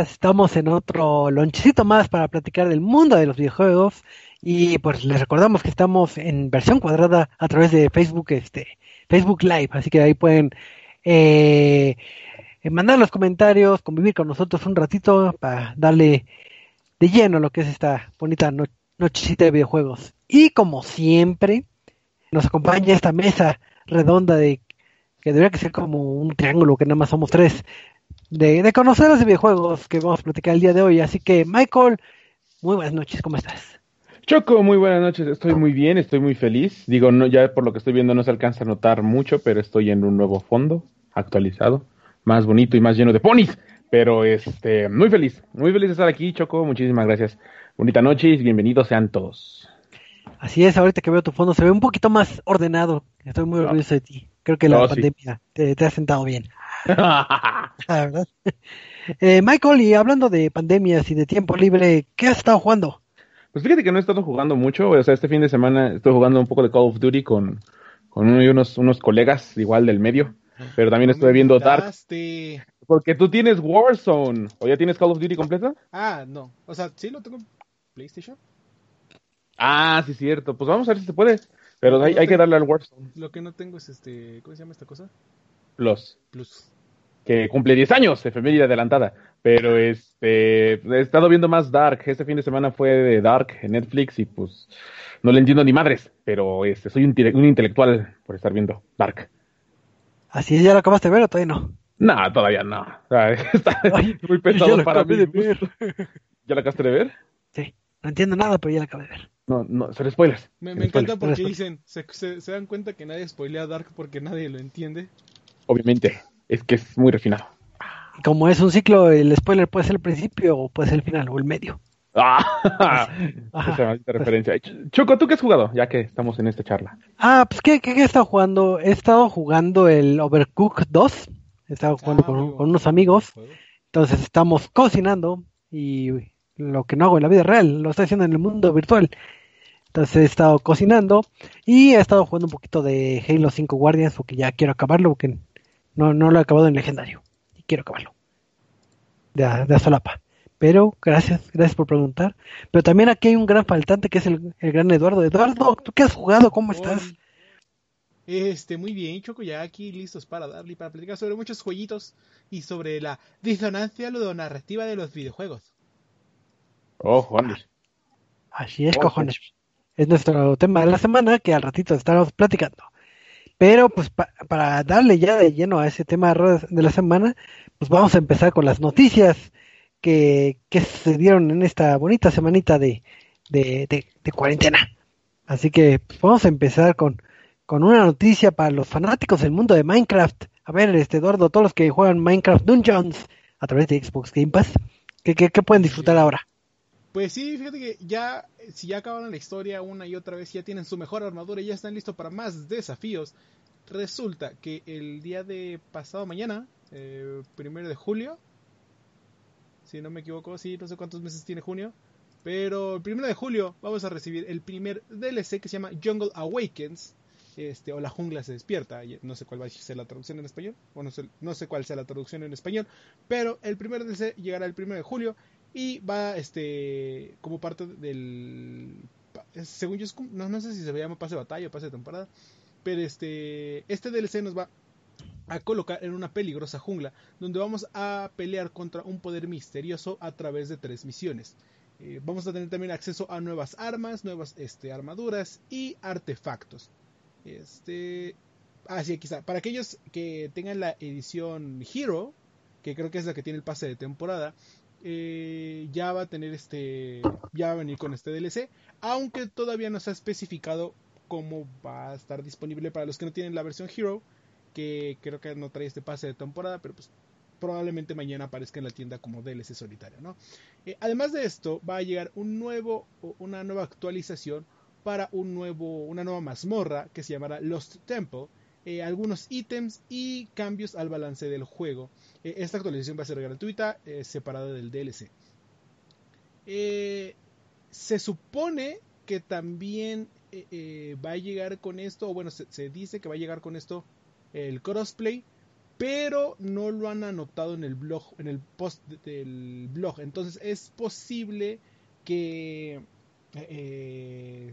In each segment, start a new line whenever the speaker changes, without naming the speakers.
Estamos en otro lonchecito más para platicar del mundo de los videojuegos. Y pues les recordamos que estamos en versión cuadrada a través de Facebook, este, Facebook Live. Así que ahí pueden eh, mandar los comentarios, convivir con nosotros un ratito para darle de lleno lo que es esta bonita nochecita de videojuegos. Y como siempre, nos acompaña esta mesa redonda de que debería ser como un triángulo, que nada más somos tres, de, de conocer los videojuegos que vamos a platicar el día de hoy. Así que, Michael, muy buenas noches, ¿cómo estás?
Choco, muy buenas noches, estoy muy bien, estoy muy feliz. Digo, no, ya por lo que estoy viendo no se alcanza a notar mucho, pero estoy en un nuevo fondo actualizado, más bonito y más lleno de ponis. Pero este, muy feliz, muy feliz de estar aquí, Choco, muchísimas gracias. Bonita noche y bienvenidos sean todos.
Así es, ahorita que veo tu fondo se ve un poquito más ordenado. Estoy muy orgulloso de ti. Creo que la pandemia te, ha sentado bien. ¿Verdad? Eh, Michael, y hablando de pandemias y de tiempo libre, ¿qué has estado jugando?
Pues fíjate que no he estado jugando mucho. O sea, este fin de semana estoy jugando un poco de Call of Duty con, con uno y unos, unos colegas igual del medio. Pero también estoy viendo Dark. Porque tú tienes Warzone. ¿O ya tienes Call of Duty completa?
Ah, no. O sea, sí lo tengo en PlayStation.
Ah, sí, cierto. Pues vamos a ver si se puede. Pero hay, hay que darle al Warzone.
Lo que no tengo es este. ¿Cómo se llama esta cosa?
Plus.
Plus.
Que cumple 10 años, efeméride adelantada. Pero este. He estado viendo más Dark. Este fin de semana fue de Dark en Netflix y pues. No le entiendo ni madres. Pero este, soy un, un intelectual por estar viendo Dark.
¿Así ya lo acabaste de ver o todavía no?
No, todavía no. Está muy pesado para mí. ¿Ya la acabaste de ver?
Sí. No entiendo nada, pero ya la acabé de ver.
No, no, se spoilers.
Me, encanta porque dicen, se, se, dan cuenta que nadie spoilea Dark porque nadie lo entiende.
Obviamente, es que es muy refinado.
Como es un ciclo, el spoiler puede ser el principio o puede ser el final o el medio.
Ah, esa referencia. Choco, ¿tú qué has jugado? Ya que estamos en esta charla.
Ah, pues ¿qué, qué, he estado jugando? He estado jugando el Overcooked 2. He estado jugando ah, con, con, unos amigos. Entonces estamos cocinando y lo que no hago en la vida real, lo estoy haciendo en el mundo virtual. Entonces he estado cocinando y he estado jugando un poquito de Halo 5 Guardians porque ya quiero acabarlo porque no, no lo he acabado en legendario y quiero acabarlo. De, de solapa. Pero gracias, gracias por preguntar. Pero también aquí hay un gran faltante que es el, gran Eduardo. Eduardo, ¿tú qué has jugado? ¿Cómo estás?
Este, muy bien, Choco, ya aquí listos para darle y para platicar sobre muchos jueguitos y sobre la disonancia ludonarrativa de los videojuegos.
Oh, Juan.
Así es, cojones. Es nuestro tema de la semana que al ratito estaremos platicando. Pero pues para darle ya de lleno a ese tema de la semana, pues vamos a empezar con las noticias que, que se dieron en esta bonita semanita de, de, de, cuarentena. Así que pues, vamos a empezar con, con una noticia para los fanáticos del mundo de Minecraft. A ver, este Eduardo, todos los que juegan Minecraft Dungeons a través de Xbox Game Pass, ¿qué, qué, qué pueden disfrutar ahora?
Pues sí, fíjate que ya, si ya acabaron la historia una y otra vez, ya tienen su mejor armadura y ya están listos para más desafíos. Resulta que el día de pasado mañana, eh, primero de julio, si no me equivoco, sí, no sé cuántos meses tiene junio, pero el primero de julio vamos a recibir el primer DLC que se llama Jungle Awakens, este, o la jungla se despierta, no sé cuál va a ser la traducción en español, o no sé, no sé cuál sea la traducción en español, pero el primer DLC llegará el primero de julio y va este como parte del según yo no, no sé si se llama pase de batalla o pase de temporada pero este este DLC nos va a colocar en una peligrosa jungla donde vamos a pelear contra un poder misterioso a través de tres misiones. Eh, vamos a tener también acceso a nuevas armas nuevas este, armaduras y artefactos. Este así ah, para aquellos que tengan la edición Hero que creo que es la que tiene el pase de temporada eh, ya va a tener este, ya va a venir con este DLC, aunque todavía no se ha especificado cómo va a estar disponible para los que no tienen la versión Hero, que creo que no trae este pase de temporada, pero pues probablemente mañana aparezca en la tienda como DLC solitario, ¿no? Eh, además de esto, va a llegar un nuevo, una nueva actualización para un nuevo, una nueva mazmorra que se llamará Lost Temple, eh, algunos ítems y cambios al balance del juego. Eh, esta actualización va a ser gratuita, eh, separada del DLC. se supone que también va a llegar con esto, o bueno, se, dice que va a llegar con esto el crossplay pero no lo han anotado en el blog, en el post del blog. Entonces es posible que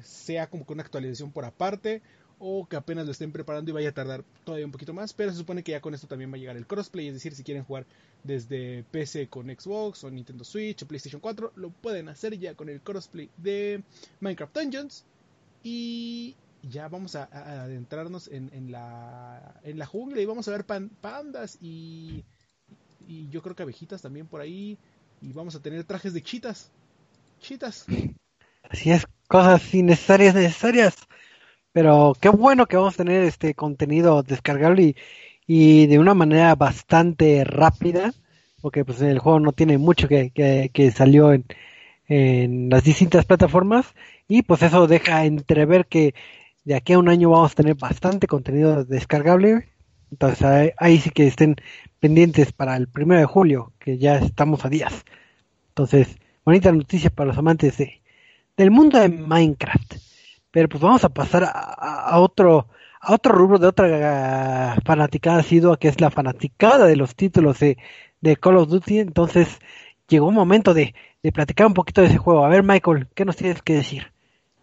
sea como con una actualización por aparte o que apenas lo estén preparando y vaya a tardar todavía un poquito más, pero se supone que ya con esto también va a llegar el crossplay, es decir, si quieren jugar desde PC con Xbox o Nintendo Switch o PlayStation 4, lo pueden hacer ya con el crossplay de Minecraft Dungeons y ya vamos a, adentrarnos en, la, en la jungla y vamos a ver pandas y, y yo creo que abejitas también por ahí y vamos a tener trajes de chitas. Chitas.
Así es, cosas innecesarias, necesarias. Pero qué bueno que vamos a tener este contenido descargable y, de una manera bastante rápida, porque pues el juego no tiene mucho que, que, salió en, en las distintas plataformas y pues eso deja entrever que de aquí a un año vamos a tener bastante contenido descargable. Entonces ahí, sí que estén pendientes para el primero de julio, que ya estamos a días. Entonces, bonita noticia para los amantes de, del mundo de Minecraft. Pero pues vamos a pasar a, otro a otro rubro de otra fanaticada sido que es la fanaticada de los títulos de, de Call of Duty. Entonces llegó un momento de, de platicar un poquito de ese juego. A ver, Michael, ¿qué nos tienes que decir?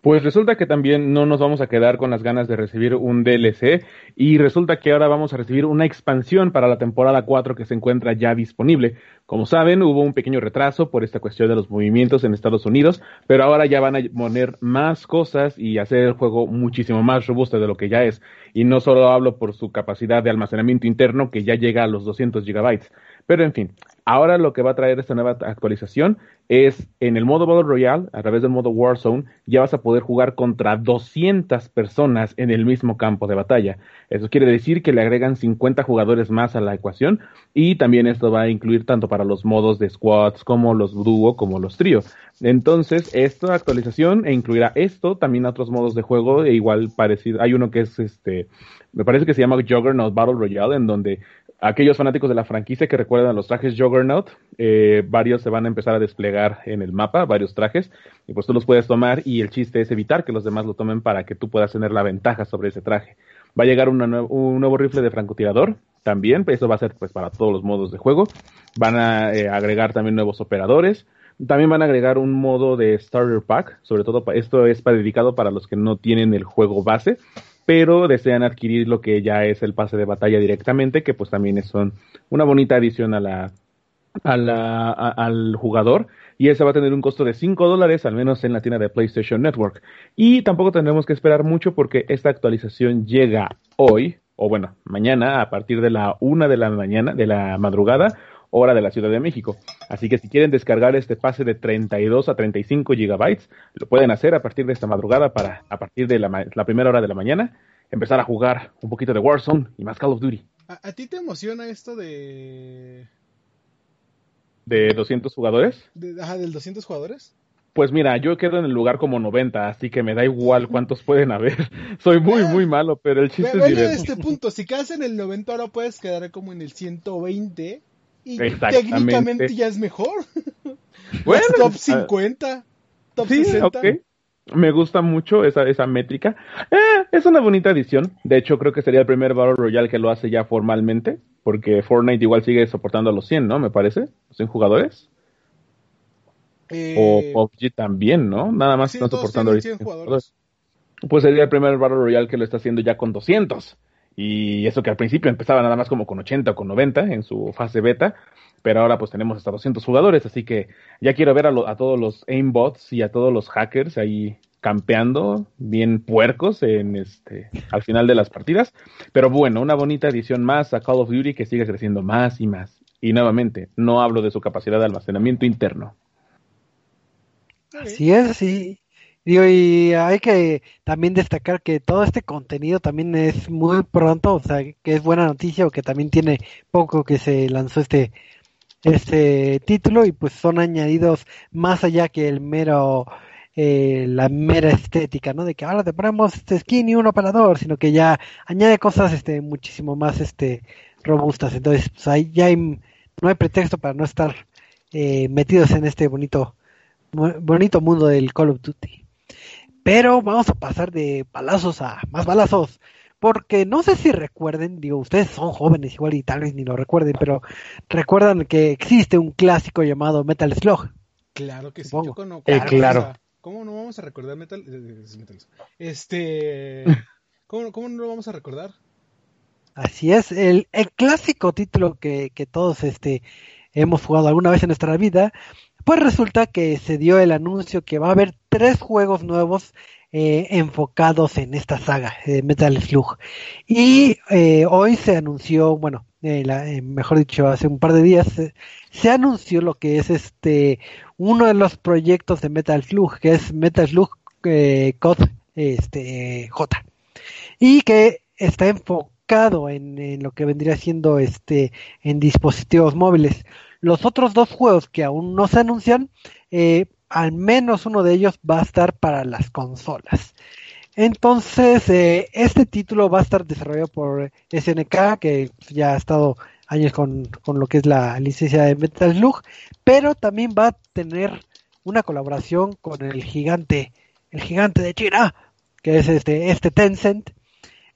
Pues resulta que también no nos vamos a quedar con las ganas de recibir un DLC y resulta que ahora vamos a recibir una expansión para la temporada 4 que se encuentra ya disponible. Como saben, hubo un pequeño retraso por esta cuestión de los movimientos en Estados Unidos, pero ahora ya van a poner más cosas y hacer el juego muchísimo más robusto de lo que ya es. Y no solo hablo por su capacidad de almacenamiento interno que ya llega a los 200 gigabytes, pero en fin, ahora lo que va a traer esta nueva actualización es en el modo Battle Royale, a través del modo Warzone, ya vas a poder jugar contra 200 personas en el mismo campo de batalla. Eso quiere decir que le agregan 50 jugadores más a la ecuación y también esto va a incluir tanto para los modos de squads como los dúo como los trío. Entonces, esta actualización e incluirá esto, también otros modos de juego, e igual parecido. Hay uno que es este, me parece que se llama Juggernaut Battle Royale, en donde aquellos fanáticos de la franquicia que recuerdan los trajes Juggernaut, eh, varios se van a empezar a desplegar en el mapa, varios trajes, y pues tú los puedes tomar y el chiste es evitar que los demás lo tomen para que tú puedas tener la ventaja sobre ese traje. Va a llegar un nuevo rifle de francotirador también, eso va a ser pues para todos los modos de juego. Van a eh, agregar también nuevos operadores. También van a agregar un modo de Starter Pack, sobre todo esto es para, dedicado para los que no tienen el juego base, pero desean adquirir lo que ya es el pase de batalla directamente, que pues también es una bonita adición a la, la, al jugador y ese va a tener un costo de 5 dólares, al menos en la tienda de PlayStation Network. Y tampoco tendremos que esperar mucho porque esta actualización llega hoy, o bueno, mañana a partir de la 1 de la mañana, de la madrugada, hora de la Ciudad de México. Así que si quieren descargar este pase de 32 a 35 gigabytes, lo pueden hacer a partir de esta madrugada para, a partir de la, primera hora de la mañana, empezar a jugar un poquito de Warzone y más Call of Duty.
¿A, ti te emociona esto de...
¿De 200 jugadores?
De, ajá, ¿del 200 jugadores?
Pues mira, yo quedo en el lugar como 90, así que me da igual cuántos pueden haber. Soy muy, muy malo, pero el chiste es
este punto, si quedas en el 90 ahora puedes quedar como en el 120 y técnicamente ya es mejor. Bueno, top 50, ah, top sí, 60.
Me gusta mucho esa, esa métrica. Eh, es una bonita adición. De hecho, creo que sería el primer Battle Royale que lo hace ya formalmente. Porque Fortnite igual sigue soportando a los 100, ¿no? Me parece. Los 100 jugadores. o eh, PUBG también, ¿no? Nada más están soportando ahorita. 100 jugadores. Pues sería el primer Battle Royale que lo está haciendo ya con 200. Y eso que al principio empezaba nada más como con 80 o con 90 en su fase beta, pero ahora pues tenemos hasta 200 jugadores, así que ya quiero ver a, a todos los aimbots y a todos los hackers ahí campeando bien puercos en este al final de las partidas, pero bueno, una bonita edición más a Call of Duty que sigue creciendo más y más. Y nuevamente, no hablo de su capacidad de almacenamiento interno.
Así es, sí y hay que también destacar que todo este contenido también es muy pronto, o sea, que es buena noticia o que también tiene poco que se lanzó este este título y pues son añadidos más allá que el mero eh, la mera estética, ¿no? De que ahora te ponemos este skin y un operador, sino que ya añade cosas este muchísimo más este robustas. Entonces, pues ahí ya hay, no hay pretexto para no estar eh, metidos en este bonito bonito mundo del Call of Duty. Pero vamos a pasar de balazos a más balazos, porque no sé si recuerden, digo, ustedes son jóvenes igual y tal vez ni lo recuerden, pero recuerdan que existe un clásico llamado Metal Slug.
Claro que sí,
Supongo.
yo cono-
Eh, claro.
¿Cómo no vamos a recordar Metal, eh, eh? Este, ¿cómo, ¿cómo no lo vamos a recordar?
Así es, el, el clásico título que, que todos este, hemos jugado alguna vez en nuestra vida, pues resulta que se dio el anuncio que va a haber tres juegos nuevos eh, enfocados en esta saga, eh, Metal Slug. Y eh, hoy se anunció, bueno, eh, la- eh, mejor dicho, hace un par de días, eh, se anunció lo que es este uno de los proyectos de Metal Slug, que es Metal Slug eh, COD este, J y que está enfocado en, en lo que vendría siendo este en dispositivos móviles. Los otros dos juegos que aún no se anuncian, eh, al menos uno de ellos va a estar para las consolas. Entonces, eh, este título va a estar desarrollado por SNK, que ya ha estado años con, con lo que es la licencia de Metal Slug, pero también va a tener una colaboración con el gigante, el gigante de China, que es este, este Tencent.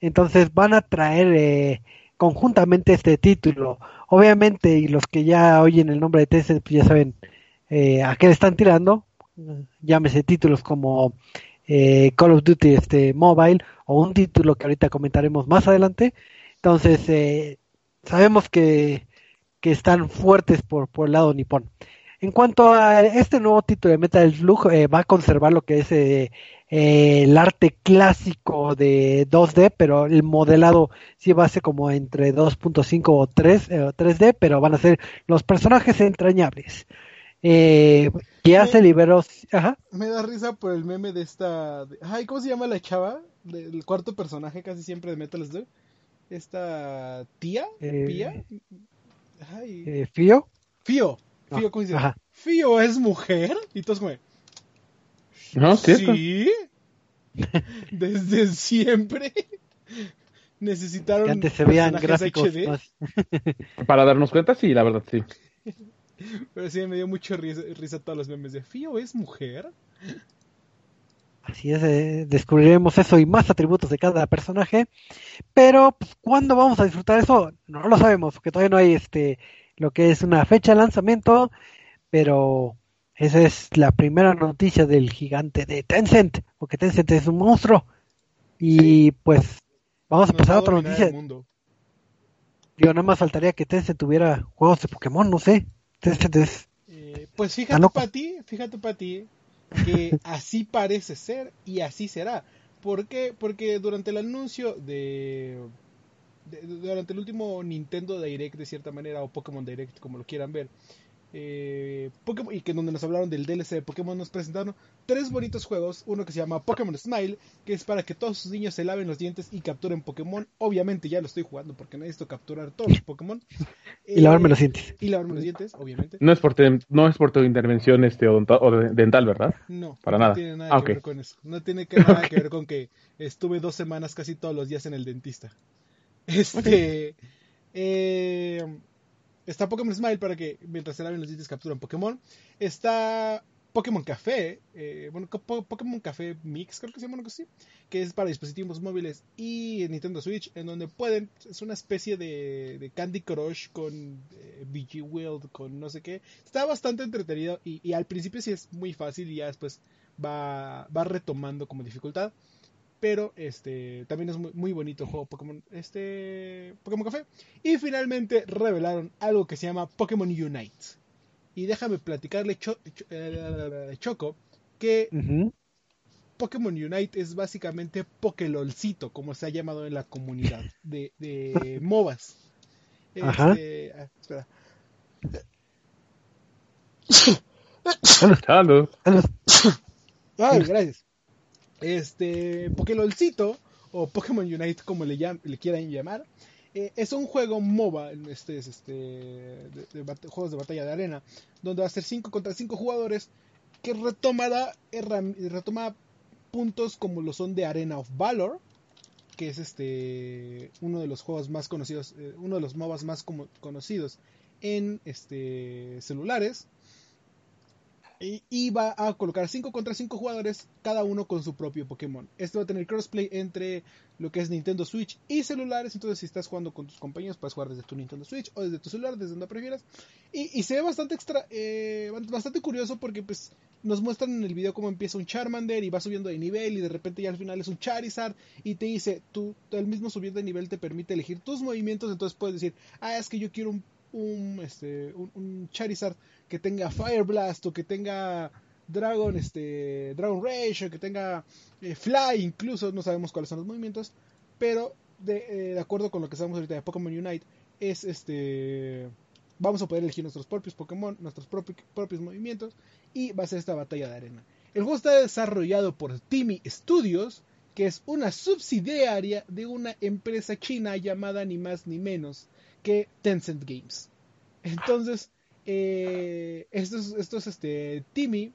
Entonces van a traer eh, conjuntamente este título. Obviamente, y los que ya oyen el nombre de Tencent, pues ya saben eh, a qué le están tirando. Llámese títulos como eh, Call of Duty este, Mobile o un título que ahorita comentaremos más adelante. Entonces, eh, sabemos que, que están fuertes por, por el lado nipón. En cuanto a este nuevo título de Metal Slug, eh, va a conservar lo que es eh, el arte clásico de 2D, pero el modelado sí va a ser como entre 2.5 o 3, eh, 3D, pero van a ser los personajes entrañables. Ya
Sí.
se liberó, ajá,
Me da risa por el meme de esta... de- Ay, ¿cómo se llama la chava? Del cuarto personaje casi siempre de Metal Slug. Esta tía,
Eh,
Pía. Ay,
eh, Fío.
Fío.
no,
Fío, ¿cómo dice?
ajá.
Fío es mujer. Y todos como...
No, cierto.
Sí. Desde siempre. Necesitaron
Que antes se veían
personajes
gráficos
HD,
más.
Para darnos cuenta, sí, la verdad, sí.
Pero sí me dio mucho risa, risa todos los memes de Fío es mujer.
Así es, eh, descubriremos eso y más atributos de cada personaje. Pero, pues, ¿cuándo vamos a disfrutar eso? No lo sabemos, porque todavía no hay este lo que es una fecha de lanzamiento. Pero esa es la primera noticia del gigante de Tencent, porque Tencent es un monstruo. Y pues, vamos a pasar a otra noticia. Digo, nada más faltaría que Tencent tuviera juegos de Pokémon, no sé.
Eh, pues fíjate para ti, fíjate para ti, que así parece ser y así será. ¿Por qué? Porque durante el anuncio de, de- durante el último Nintendo Direct de cierta manera o Pokémon Direct como lo quieran ver, eh, Pokémon, y que donde nos hablaron del DLC de Pokémon nos presentaron tres bonitos juegos, uno que se llama Pokémon Smile, que es para que todos sus niños se laven los dientes y capturen Pokémon. Obviamente ya lo estoy jugando porque necesito capturar todos los Pokémon.
Y lavarme
Eh,
los dientes.
Y lavarme los dientes, obviamente.
No es por, te- no es por tu intervención este, dental, ¿verdad?
No,
Para
no
nada.
tiene nada
Ah,
que ver con eso. No tiene que, nada que ver con que estuve dos semanas casi todos los días en el dentista. Este. eh, está Pokémon Smile para que mientras se laven los dientes capturan Pokémon. Está Pokémon Café. eh, bueno, Pokémon Café Mix, creo que se llama cosa así. Que es para dispositivos móviles y Nintendo Switch. En donde pueden. Es una especie de, de Candy Crush con eh, BG World, con no sé qué. Está bastante entretenido y, y al principio sí es muy fácil y ya después va, va retomando como dificultad. Pero este también es muy, muy bonito el juego Pokémon, este, Pokémon Café. Y finalmente revelaron algo que se llama Pokémon Unite. Y déjame platicarle Cho- Cho- eh, Choco que. Pokémon Unite es básicamente Pokélolcito, como se ha llamado en la comunidad de, de MOBAs.
Ajá.
Este, ah, espera. Ay, gracias. Este, Pokélolcito, o Pokémon Unite, como le, quieran llamar, eh, es un juego MOBA, este es este, juegos de batalla de arena, donde va a ser 5 contra 5 jugadores, que retomará, retoma puntos como lo son de Arena of Valor, que es este uno de los juegos más conocidos, eh, uno de los MOBAs más conocidos en este celulares. Y, va a colocar 5 contra 5 jugadores, cada uno con su propio Pokémon. Esto va a tener crossplay entre lo que es Nintendo Switch y celulares. Entonces, si estás jugando con tus compañeros, puedes jugar desde tu Nintendo Switch o desde tu celular, desde donde prefieras. Y, se ve bastante extra, eh, bastante curioso porque pues nos muestran en el video cómo empieza un Charmander y va subiendo de nivel y de repente ya al final es un Charizard y te dice, tú, el mismo subir de nivel te permite elegir tus movimientos, entonces puedes decir, ah, es que yo quiero un un, este, un, Charizard que tenga Fire Blast o que tenga Dragon, este, Dragon Rage o que tenga eh, Fly, incluso no sabemos cuáles son los movimientos, pero de, eh, de acuerdo con lo que sabemos ahorita de Pokémon Unite, es este vamos a poder elegir nuestros propios Pokémon, nuestros propios, propios movimientos y va a ser esta batalla de arena. El juego está desarrollado por Timmy Studios, que es una subsidiaria de una empresa china llamada ni más ni menos que Tencent Games. Entonces, eh, estos, estos, este, Timmy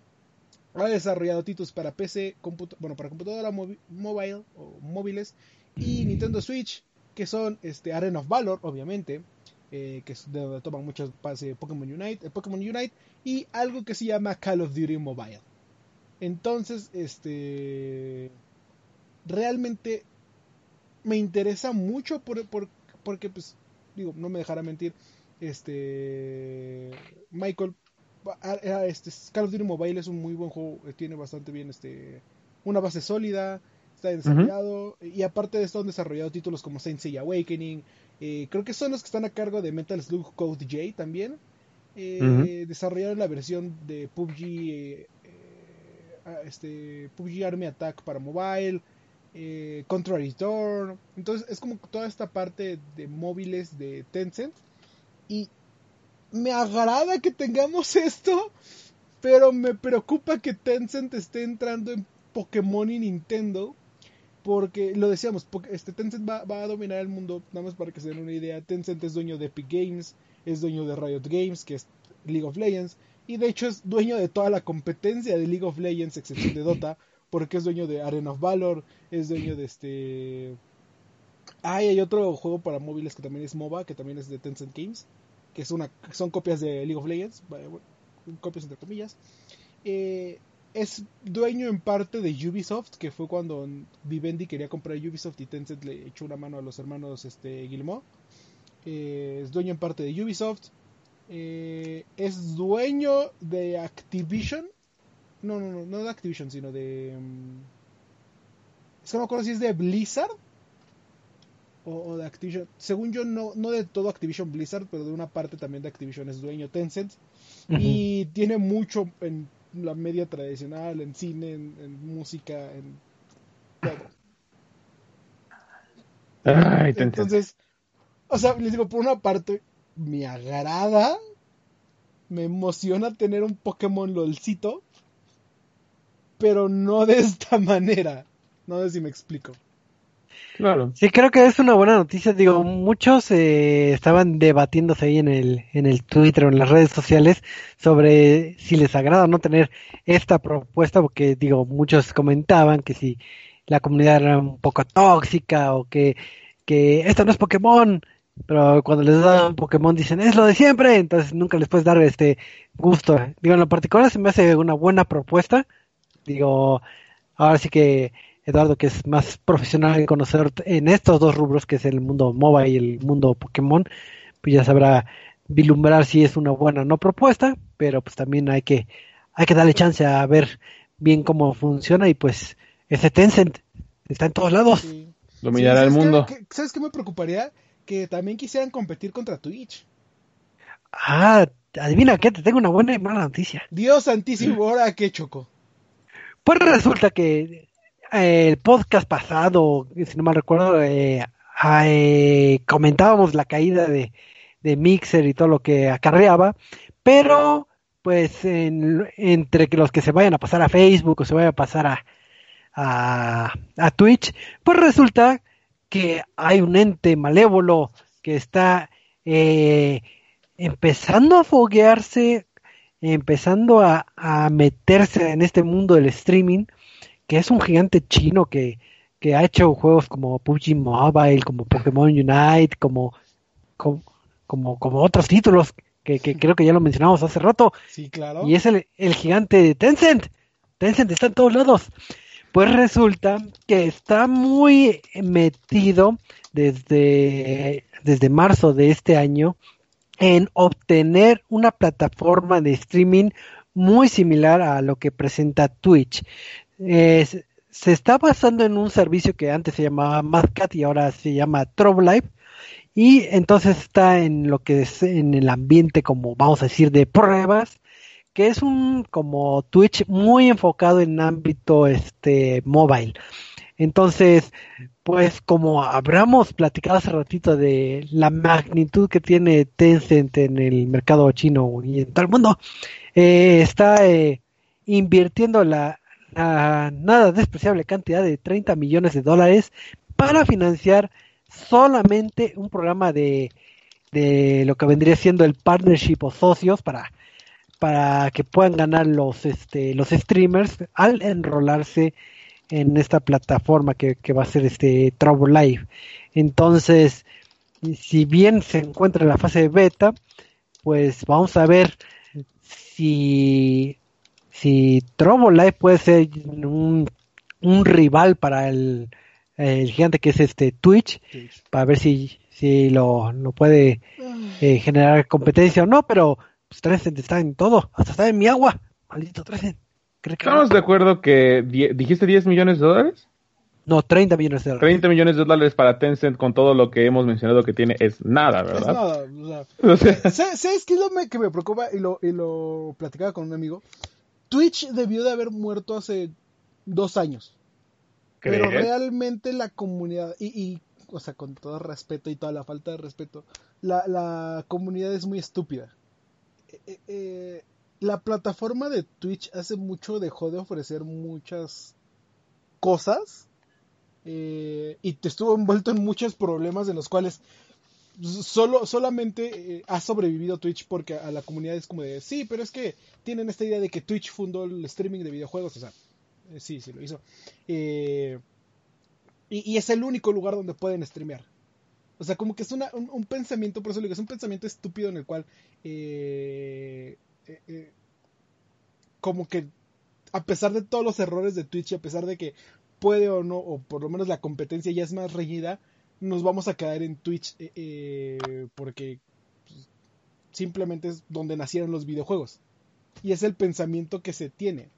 ha desarrollado títulos para PC, bueno, para computadora mobile o móviles y Nintendo Switch, que son este, Arena of Valor, obviamente, eh, que es de donde toman muchas de Pokémon Unite, Pokémon Unite y algo que se llama Call of Duty Mobile. Entonces, este, realmente me interesa mucho por, porque pues digo, no me dejará mentir, este Michael este Call of Duty Mobile es un muy buen juego, eh, tiene bastante bien este una base sólida, está desarrollado y aparte de esto han desarrollado títulos como Saint Seiya Awakening, eh, creo que son los que están a cargo de Metal Slug Code J también. Eh, desarrollaron la versión de PUBG este PUBG Army Attack para mobile, eh, Contra Return. Entonces es como toda esta parte de móviles de Tencent. Y me agrada que tengamos esto, pero me preocupa que Tencent esté entrando en Pokémon y Nintendo. Porque lo decíamos, este Tencent va, va, a dominar el mundo, nada más para que se den una idea. Tencent es dueño de Epic Games, es dueño de Riot Games, que es League of Legends, y de hecho es dueño de toda la competencia de League of Legends, excepción de Dota, porque es dueño de Arena of Valor, es dueño de este... Ah, hay otro juego para móviles que también es MOBA, que también es de Tencent Games, que son copias de League of Legends, copias entre comillas. Eh, es dueño en parte de Ubisoft, que fue cuando Vivendi quería comprar Ubisoft y Tencent le echó una mano a los hermanos este, Guillemot. Eh, es dueño en parte de Ubisoft. Eh, es dueño de Activision, no, no, no, no de Activision, sino de. Um, es que no me acuerdo si es de Blizzard o, de Activision. Según yo, no, no de todo Activision Blizzard, pero de una parte también de Activision es dueño Tencent. Y tiene mucho en la media tradicional, en cine, en, música, en todo. Ay, Entonces, o sea, les digo, por una parte, me agrada, me emociona tener un Pokémon LOLcito pero no de esta manera. No sé si me explico.
Claro. Sí, creo que es una buena noticia. Digo, muchos eh, estaban debatiéndose ahí en el, en el Twitter o en las redes sociales sobre si les agrada o no tener esta propuesta, porque digo, muchos comentaban que si la comunidad era un poco tóxica o que, que esto no es Pokémon, pero cuando les dan Pokémon dicen es lo de siempre, entonces nunca les puedes dar este gusto. Digo, en lo particular se me hace una buena propuesta Digo, ahora sí que Eduardo, que es más profesional en conocer en estos dos rubros, que es el mundo MOBA y el mundo Pokémon, pues ya sabrá vislumbrar si es una buena o no propuesta, pero pues también hay que, hay que darle chance a ver bien cómo funciona y pues ese Tencent está en todos lados.
Dominará el mundo.
¿Sabes qué me preocuparía? Que también quisieran competir contra Twitch.
Ah, adivina qué, te tengo una buena y mala noticia.
Dios santísimo, ahora qué choco.
Pues resulta que eh, el podcast pasado, si no mal recuerdo, eh, eh, comentábamos la caída de, Mixer y todo lo que acarreaba, pero pues entre los que se vayan a pasar a Facebook o se vayan a pasar a, a, a Twitch, pues resulta que hay un ente malévolo que está empezando a foguearse empezando a, meterse en este mundo del streaming, que es un gigante chino que, que ha hecho juegos como PUBG Mobile, como Pokémon Unite, como, como, como, otros títulos que, que creo que ya lo mencionamos hace rato.
Sí, claro.
Y es el, el gigante de Tencent. Tencent está en todos lados. Pues resulta que está muy metido desde, desde marzo de este año en obtener una plataforma de streaming muy similar a lo que presenta Twitch. Es- se está basando en un servicio que antes se llamaba Madcat y ahora se llama Live. Y entonces está en lo que es en el ambiente como vamos a decir de pruebas, que es un como Twitch muy enfocado en ámbito este mobile. Entonces, pues como hablamos platicado hace ratito de la magnitud que tiene Tencent en el mercado chino y en todo el mundo, eh, está eh, invirtiendo la, nada despreciable cantidad de 30 millones de dólares para financiar solamente un programa de, de lo que vendría siendo el partnership o socios para para que puedan ganar los este los streamers al enrolarse en esta plataforma que, que va a ser este Trouble Live. Entonces, si bien se encuentra en la fase de beta, pues vamos a ver si si Trouble Live puede ser un, un rival para el, el gigante que es este Twitch,
Twitch.
para ver si si lo, lo puede eh, generar competencia o no, pero pues, Tencent está en todo, hasta está en mi agua, maldito Tencent. ¿Cree que no?
Estamos de acuerdo que die- dijiste 10 millones de dólares.
No, 30 millones de dólares.
30 millones de dólares para Tencent con todo lo que hemos mencionado que tiene es nada,
es
¿verdad?
nada, o sea,
O sea,
¿Sabes qué es lo que me preocupa? Y lo, y lo platicaba con un amigo. Twitch debió de haber muerto hace dos años. Pero realmente la comunidad, y, y, o sea, con todo respeto y toda la falta de respeto, la, la comunidad es muy estúpida. Eh, eh, eh, la plataforma de Twitch hace mucho dejó de ofrecer muchas cosas eh, y te estuvo envuelto en muchos problemas de los cuales solo solamente eh, ha sobrevivido Twitch porque a la comunidad es como de sí, pero es que tienen esta idea de que Twitch fundó el streaming de videojuegos, o sea, eh, sí, sí lo hizo. Eh, y, es el único lugar donde pueden streamear. O sea, como que es un, pensamiento, por eso digo, es un pensamiento estúpido en el cual eh, como que a pesar de todos los errores de Twitch y a pesar de que puede o no, o por lo menos la competencia ya es más reñida, nos vamos a quedar en Twitch eh, eh, porque pues, simplemente es donde nacieron los videojuegos. Y es el pensamiento que se tiene.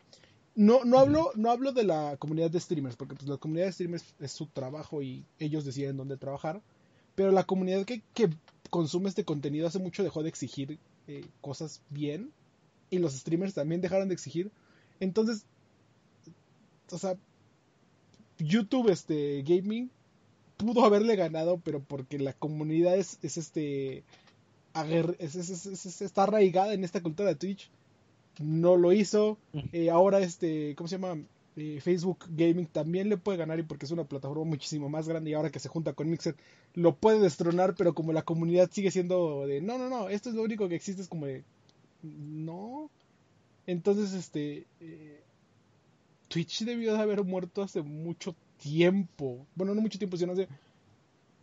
No, no, hablo, no hablo de la comunidad de streamers, porque pues, la comunidad de streamers es su trabajo y ellos deciden dónde trabajar. Pero la comunidad que, que consume este contenido hace mucho dejó de exigir eh, cosas bien. Y los streamers también dejaron de exigir. Entonces, o sea, YouTube este, Gaming pudo haberle ganado, pero porque la comunidad es, es este. es- es- está arraigada en esta cultura de Twitch. No lo hizo. Eh, ahora, este, ¿cómo se llama? Eh, Facebook Gaming también le puede ganar y porque es una plataforma muchísimo más grande y ahora que se junta con Mixer lo puede destronar, pero como la comunidad sigue siendo de no, no, no, esto es lo único que existe, es como de no. Entonces, este, eh, Twitch debió de haber muerto hace mucho tiempo. Bueno, no mucho tiempo, sino hace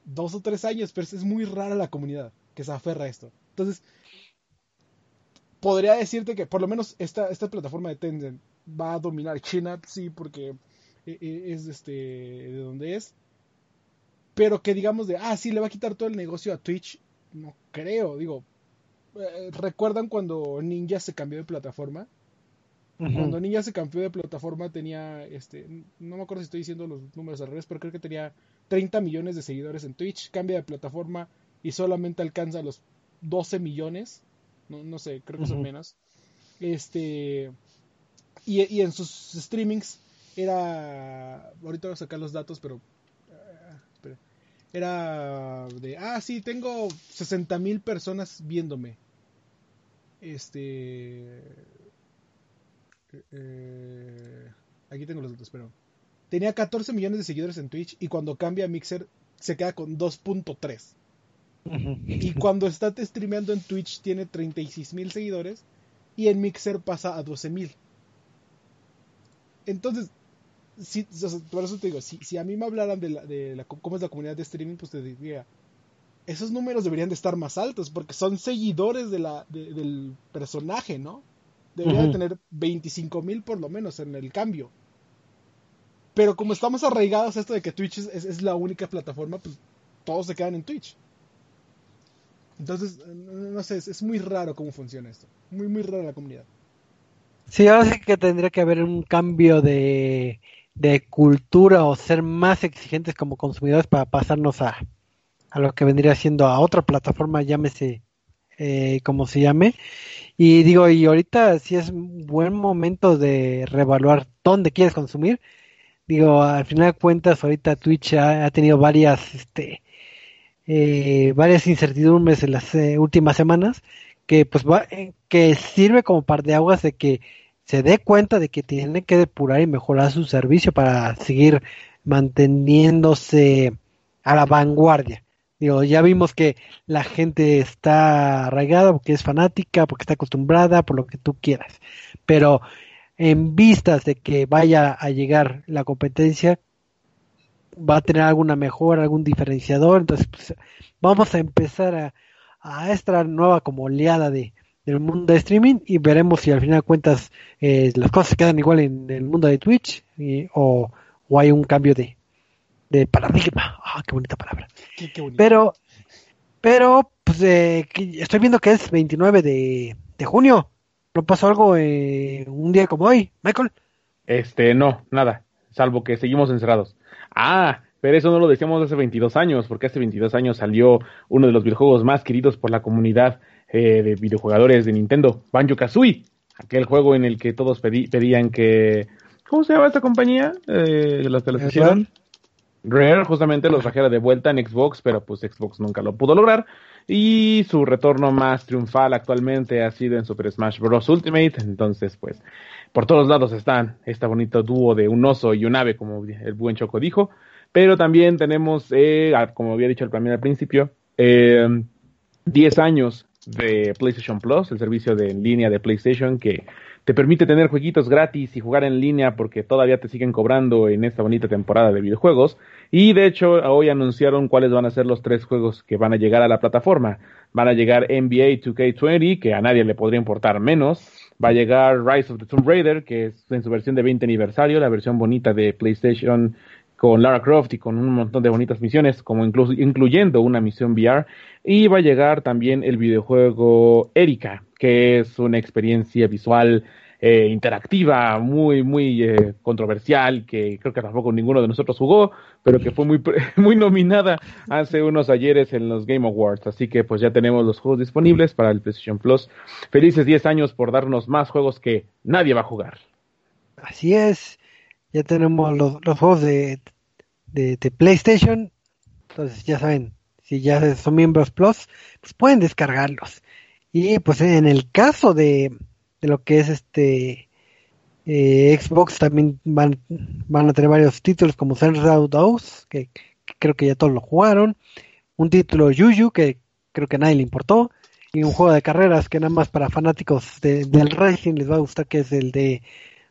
dos o tres años, pero es muy rara la comunidad que se aferra a esto. Entonces, podría decirte que por lo menos esta, esta plataforma de Tencent va a dominar China, sí, porque eh, eh, es este, de donde es. Pero que digamos de, ah, sí, le va a quitar todo el negocio a Twitch, no creo, digo. Eh, ¿Recuerdan cuando Ninja se cambió de plataforma? Cuando Ninja se cambió de plataforma tenía, este, no me acuerdo si estoy diciendo los números al revés, pero creo que tenía 30 millones de seguidores en Twitch, cambia de plataforma y solamente alcanza los 12 millones, no, no sé, creo que son menos. Este, y, y en sus streamings era, ahorita voy a sacar los datos, pero, espera. era de, ah, sí, tengo 60 mil personas viéndome. Este, eh, aquí tengo los datos, pero tenía 14 millones de seguidores en Twitch y cuando cambia a Mixer se queda con 2.3.
Ujú.
Y cuando está streameando en Twitch tiene 36 mil seguidores y en Mixer pasa a 12 mil. Entonces, si, por eso te digo, si, si a mí me hablaran de, la, de la, cómo es la comunidad de streaming, pues te diría, esos números deberían de estar más altos porque son seguidores de la, del personaje, ¿no? Deberían de tener 25 mil por lo menos en el cambio. Pero como estamos arraigados a esto de que Twitch es, la única plataforma, pues todos se quedan en Twitch. Entonces, no sé, es, muy raro cómo funciona esto. Muy, muy raro la comunidad.
Sí, ahora sí que tendría que haber un cambio de, de cultura o ser más exigentes como consumidores para pasarnos a, a lo que vendría siendo a otra plataforma, llámese eh, como se llame. Y digo, y ahorita sí es buen momento de reevaluar dónde quieres consumir. Digo, al final de cuentas, ahorita Twitch ha, tenido varias, este, eh, varias incertidumbres en las eh, últimas semanas que pues va, que sirve como par de aguas de que se dé cuenta de que tiene que depurar y mejorar su servicio para seguir manteniéndose a la vanguardia. Digo, ya vimos que la gente está arraigada porque es fanática, porque está acostumbrada, por lo que tú quieras. Pero en vistas de que vaya a llegar la competencia, va a tener alguna mejora, algún diferenciador. Entonces, pues, vamos a empezar a, a esta nueva como oleada de, del mundo de streaming y veremos si al final de cuentas eh, las cosas quedan igual en el mundo de Twitch o, o hay un cambio de, de paradigma. Ah, qué bonita palabra. pero, pero, pues eh, estoy viendo que es 29 de, de junio. ¿No pasó algo eh, un día como hoy, Michael?
Este, no, nada. Salvo que seguimos encerrados. Ah, pero eso no lo decíamos hace 22 años, porque hace 22 años salió uno de los videojuegos más queridos por la comunidad eh, de videojugadores de Nintendo, Banjo Kazooie. Aquel juego en el que todos pedían que. ¿Cómo se llama esta compañía? Eh, ¿Las que Rare justamente los trajera de vuelta en Xbox, pero pues Xbox nunca lo pudo lograr. Y su retorno más triunfal actualmente ha sido en Super Smash Bros. Ultimate. Entonces, pues, por todos lados están este bonito dúo de un oso y un ave, como el buen Choco dijo. Pero también tenemos, eh, como había dicho el primer al principio, eh, 10 años de PlayStation Plus, el servicio de línea de PlayStation que te permite tener jueguitos gratis y jugar en línea porque todavía te siguen cobrando en esta bonita temporada de videojuegos. Y de hecho, hoy anunciaron cuáles van a ser los tres juegos que van a llegar a la plataforma. Van a llegar NBA 2K20, que a nadie le podría importar menos. Va a llegar Rise of the Tomb Raider, que es en su versión de 20 aniversario, la versión bonita de PlayStation con Lara Croft y con un montón de bonitas misiones, como incluyendo una misión VR. Y va a llegar también el videojuego Erika, que es una experiencia visual eh, interactiva, muy, muy eh, controversial, que creo que tampoco ninguno de nosotros jugó, pero que fue muy, muy nominada hace unos ayeres en los Game Awards. Así que pues ya tenemos los juegos disponibles para el PlayStation Plus. Felices 10 años por darnos más juegos que nadie va a jugar.
Así es ya tenemos los, los juegos de, de, PlayStation. Entonces, ya saben, si ya son miembros Plus, pues pueden descargarlos. Y pues en el caso de, de lo que es este eh, Xbox, también van, van a tener varios títulos como Zelda 2, que, creo que ya todos lo jugaron. Un título Yuyu, que creo que a nadie le importó. Y un juego de carreras que nada más para fanáticos del racing les va a gustar, que es el de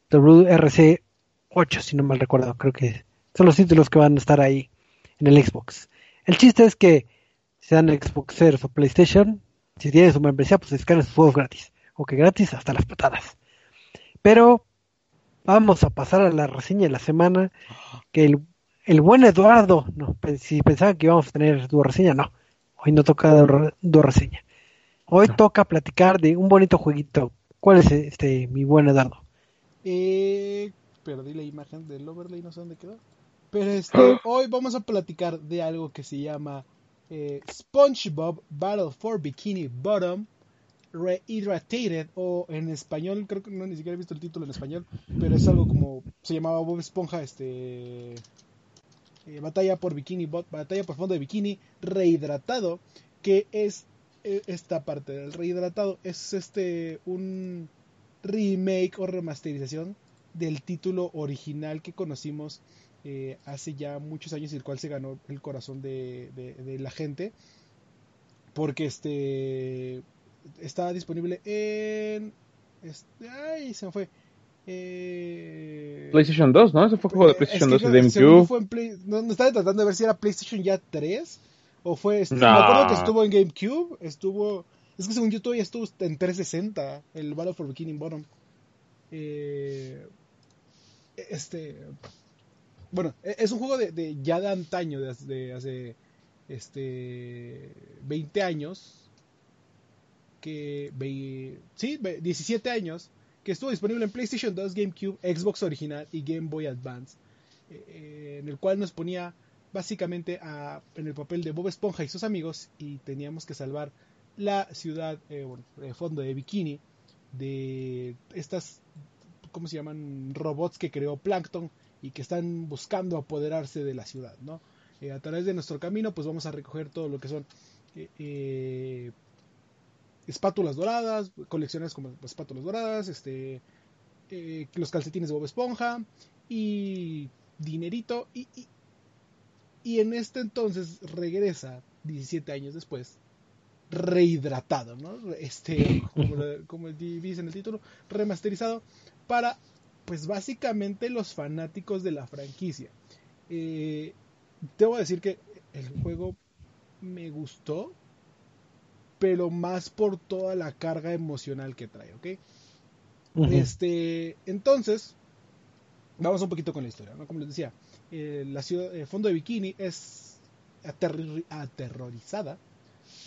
WRC 8, si no mal recuerdo, creo que son los títulos que van a estar ahí en el Xbox. El chiste es que sean Xboxers o PlayStation, si tienes su membresía, pues descargan sus juegos gratis. O que gratis hasta las patadas. Pero vamos a pasar a la reseña de la semana. Que el, el buen Eduardo, no, si pensaban que íbamos a tener tu reseña, no. Hoy no toca tu reseña. Hoy toca platicar de un bonito jueguito. ¿Cuál es este, mi buen Eduardo?
Eh, perdí la imagen del overlay, no sé dónde quedó. Pero este, hoy vamos a platicar de algo que se llama eh, SpongeBob Battle for Bikini Bottom Rehydrated o en español, creo que no ni siquiera he visto el título en español, pero es algo como se llamaba Bob Esponja, este eh, batalla por bikini, batalla por fondo de bikini rehidratado, que es eh, esta parte del rehidratado es este un remake o remasterización del título original que conocimos eh, hace ya muchos años y el cual se ganó el corazón de, la gente porque este está disponible en este, ay se me fue
eh, PlayStation 2, ¿no? Ese fue juego de PlayStation 2 de GameCube.
no, estaba tratando de ver si era PlayStation ya 3 O fue. este, Me acuerdo que estuvo en GameCube. Estuvo. Es que según yo todavía estuvo en 360. El Battle for Bikini Bottom. Eh, este. Bueno, e, es un juego de, ya de antaño, de, de hace este 20 años. Que. Ve, sí, 17 años. Que estuvo disponible en PlayStation 2, GameCube, Xbox original y Game Boy Advance. Eh, eh, en el cual nos ponía básicamente a, en el papel de Bob Esponja y sus amigos y teníamos que salvar la ciudad, eh, bueno, de fondo de Bikini, de estas, ¿cómo se llaman? Robots que creó Plankton y que están buscando apoderarse de la ciudad, ¿no? Eh, a través de nuestro camino, pues vamos a recoger todo lo que son eh, espátulas doradas, colecciones como espátulas doradas, este, los calcetines de Bob Esponja y dinerito y, y en este entonces regresa 17 años después rehidratado, ¿no? Este, como, dice en el título, remasterizado para, pues básicamente los fanáticos de la franquicia. Eh, debo decir que el juego me gustó, pero más por toda la carga emocional que trae, ¿ok? Este, entonces, vamos un poquito con la historia, ¿no? Como les decía, eh, la ciudad, el fondo de Bikini es aterrorizada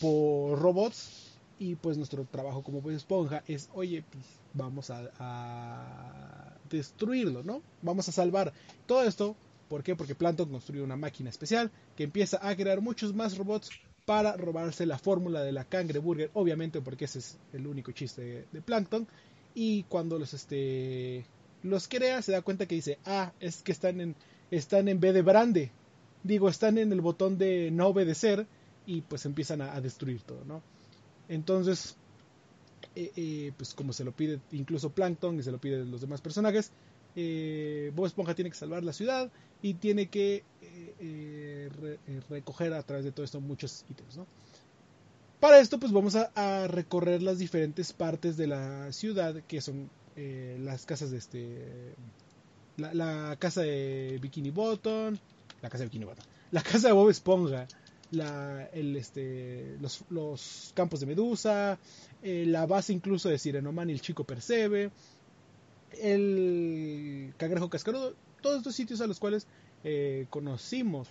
por robots y pues nuestro trabajo como pues esponja es, oye, pues vamos a, destruirlo, ¿no? Vamos a salvar todo esto. ¿Por qué? Porque Plankton construye una máquina especial que empieza a crear muchos más robots para robarse la fórmula de la cangreburger, obviamente porque ese es el único chiste de, Plankton. Y cuando los este los crea, se da cuenta que dice, ah, es que están en están en vez de brande. Digo, están en el botón de no obedecer y pues empiezan a, destruir todo, ¿no? Entonces, eh, eh, pues como se lo pide incluso Plankton y se lo piden los demás personajes, eh, Bob Esponja tiene que salvar la ciudad y tiene que recoger a través de todo esto muchos ítems, ¿no? Para esto, pues vamos a, recorrer las diferentes partes de la ciudad, que son las casas de este la, casa de Bikini Bottom, la casa de Bikini Bottom, la casa de Bob Esponja, la, el, este, los, campos de Medusa, eh, la base incluso de Sirenoman y el chico Percebe, el cangrejo cascarudo, todos estos sitios a los cuales eh, conocimos,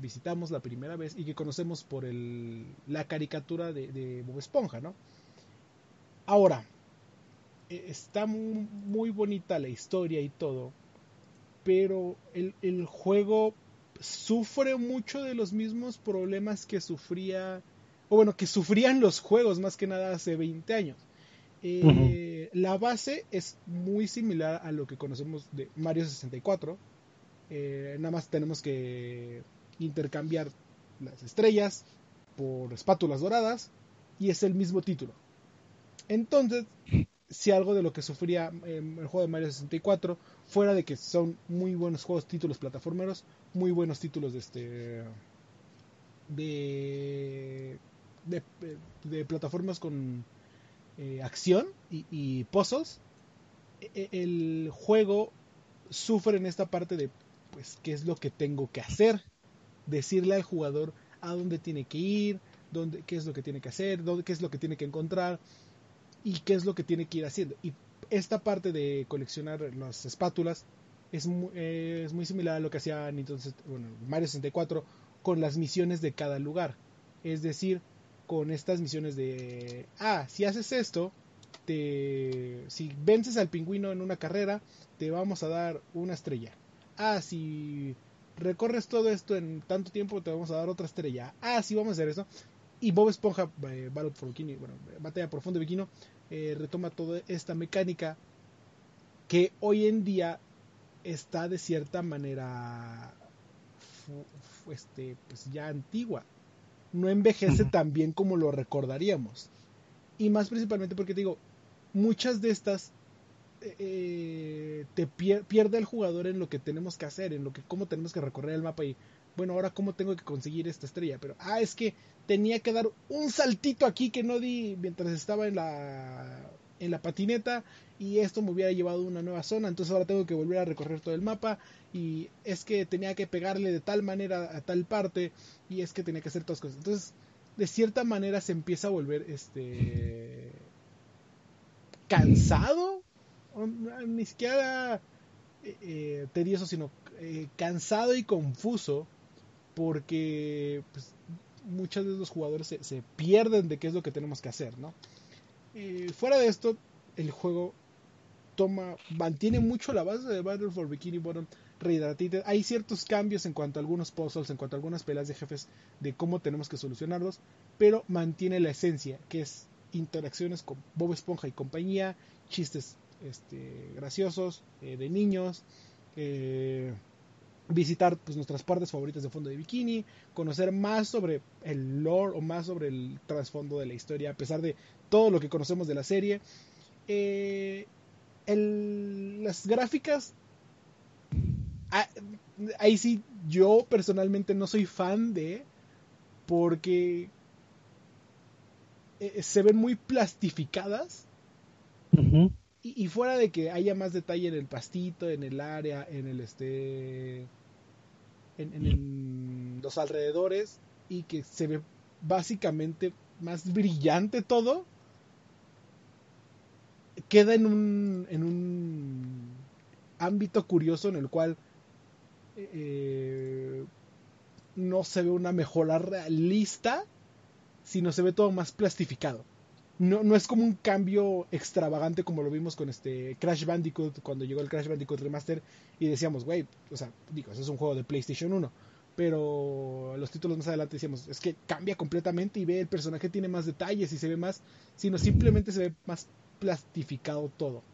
visitamos la primera vez y que conocemos por el, la caricatura de, Bob Esponja, ¿no? Ahora, eh, está muy bonita la historia y todo, pero el, juego sufre mucho de los mismos problemas que sufría, o bueno, que sufrían los juegos más que nada hace 20 años. Eh, la base es muy similar a lo que conocemos de Mario 64. Eh, nada más tenemos que intercambiar las estrellas por espátulas doradas y es el mismo título. Entonces, si algo de lo que sufría em, el juego de Mario 64, fuera de que son muy buenos juegos, títulos plataformeros, muy buenos títulos de este de de, plataformas con eh, acción y, pozos, e, e, el juego sufre en esta parte de pues qué es lo que tengo que hacer, decirle al jugador a dónde tiene que ir, dónde, qué es lo que tiene que hacer, dónde, qué es lo que tiene que encontrar, y qué es lo que tiene que ir haciendo. Y esta parte de coleccionar las espátulas es muy, es muy similar a lo que hacía Nintendo, bueno, Mario 64 con las misiones de cada lugar. Es decir, con estas misiones de, ah, si haces esto, te, si vences al pingüino en una carrera, te vamos a dar una estrella. Ah, si recorres todo esto en tanto tiempo, te vamos a dar otra estrella. Ah, si vamos a hacer eso. Y Bob Esponja, eh, Battle for Bikini, bueno, Batalla por Fondo Bikini, eh, retoma toda esta mecánica que hoy en día está de cierta manera este, pues ya antigua. No envejece tan bien como lo recordaríamos. Y más principalmente porque te digo, muchas de estas eh, te pierde el jugador en lo que tenemos que hacer, en lo que cómo tenemos que recorrer el mapa y bueno, ahora cómo tengo que conseguir esta estrella, pero ah, es que tenía que dar un saltito aquí que no di mientras estaba en la en la patineta y esto me hubiera llevado a una nueva zona, entonces ahora tengo que volver a recorrer todo el mapa y es que tenía que pegarle de tal manera a tal parte y es que tenía que hacer todas cosas. Entonces, de cierta manera se empieza a volver este cansado, ni siquiera eh, eh, tedioso, sino eh, cansado y confuso porque pues, muchos de los jugadores se, pierden de qué es lo que tenemos que hacer, ¿no? fuera de esto, el juego toma, mantiene mucho la base de Battle for Bikini Bottom Rehydrated. Hay ciertos cambios en cuanto a algunos puzzles, en cuanto a algunas peleas de jefes, de cómo tenemos que solucionarlos, pero mantiene la esencia, que es interacciones con Bob Esponja y compañía, chistes este, graciosos eh, de niños, eh, visitar pues, nuestras partes favoritas de fondo de bikini, conocer más sobre el lore o más sobre el trasfondo de la historia, a pesar de todo lo que conocemos de la serie. Eh, las gráficas, ah, ahí sí, yo personalmente no soy fan de, porque eh, se ven muy plastificadas. Y, fuera de que haya más detalle en el pastito, en el área, en el este. En, los alrededores. Y que se ve básicamente más brillante todo. Queda en un. en un ámbito curioso en el cual. Eh, no se ve una mejora realista sino se ve todo más plastificado. No, no es como un cambio extravagante como lo vimos con este Crash Bandicoot cuando llegó el Crash Bandicoot Remaster y decíamos, güey, o sea, digo, eso es un juego de PlayStation 1, pero los títulos más adelante decíamos, es que cambia completamente y ve el personaje tiene más detalles y se ve más, sino simplemente se ve más plastificado todo.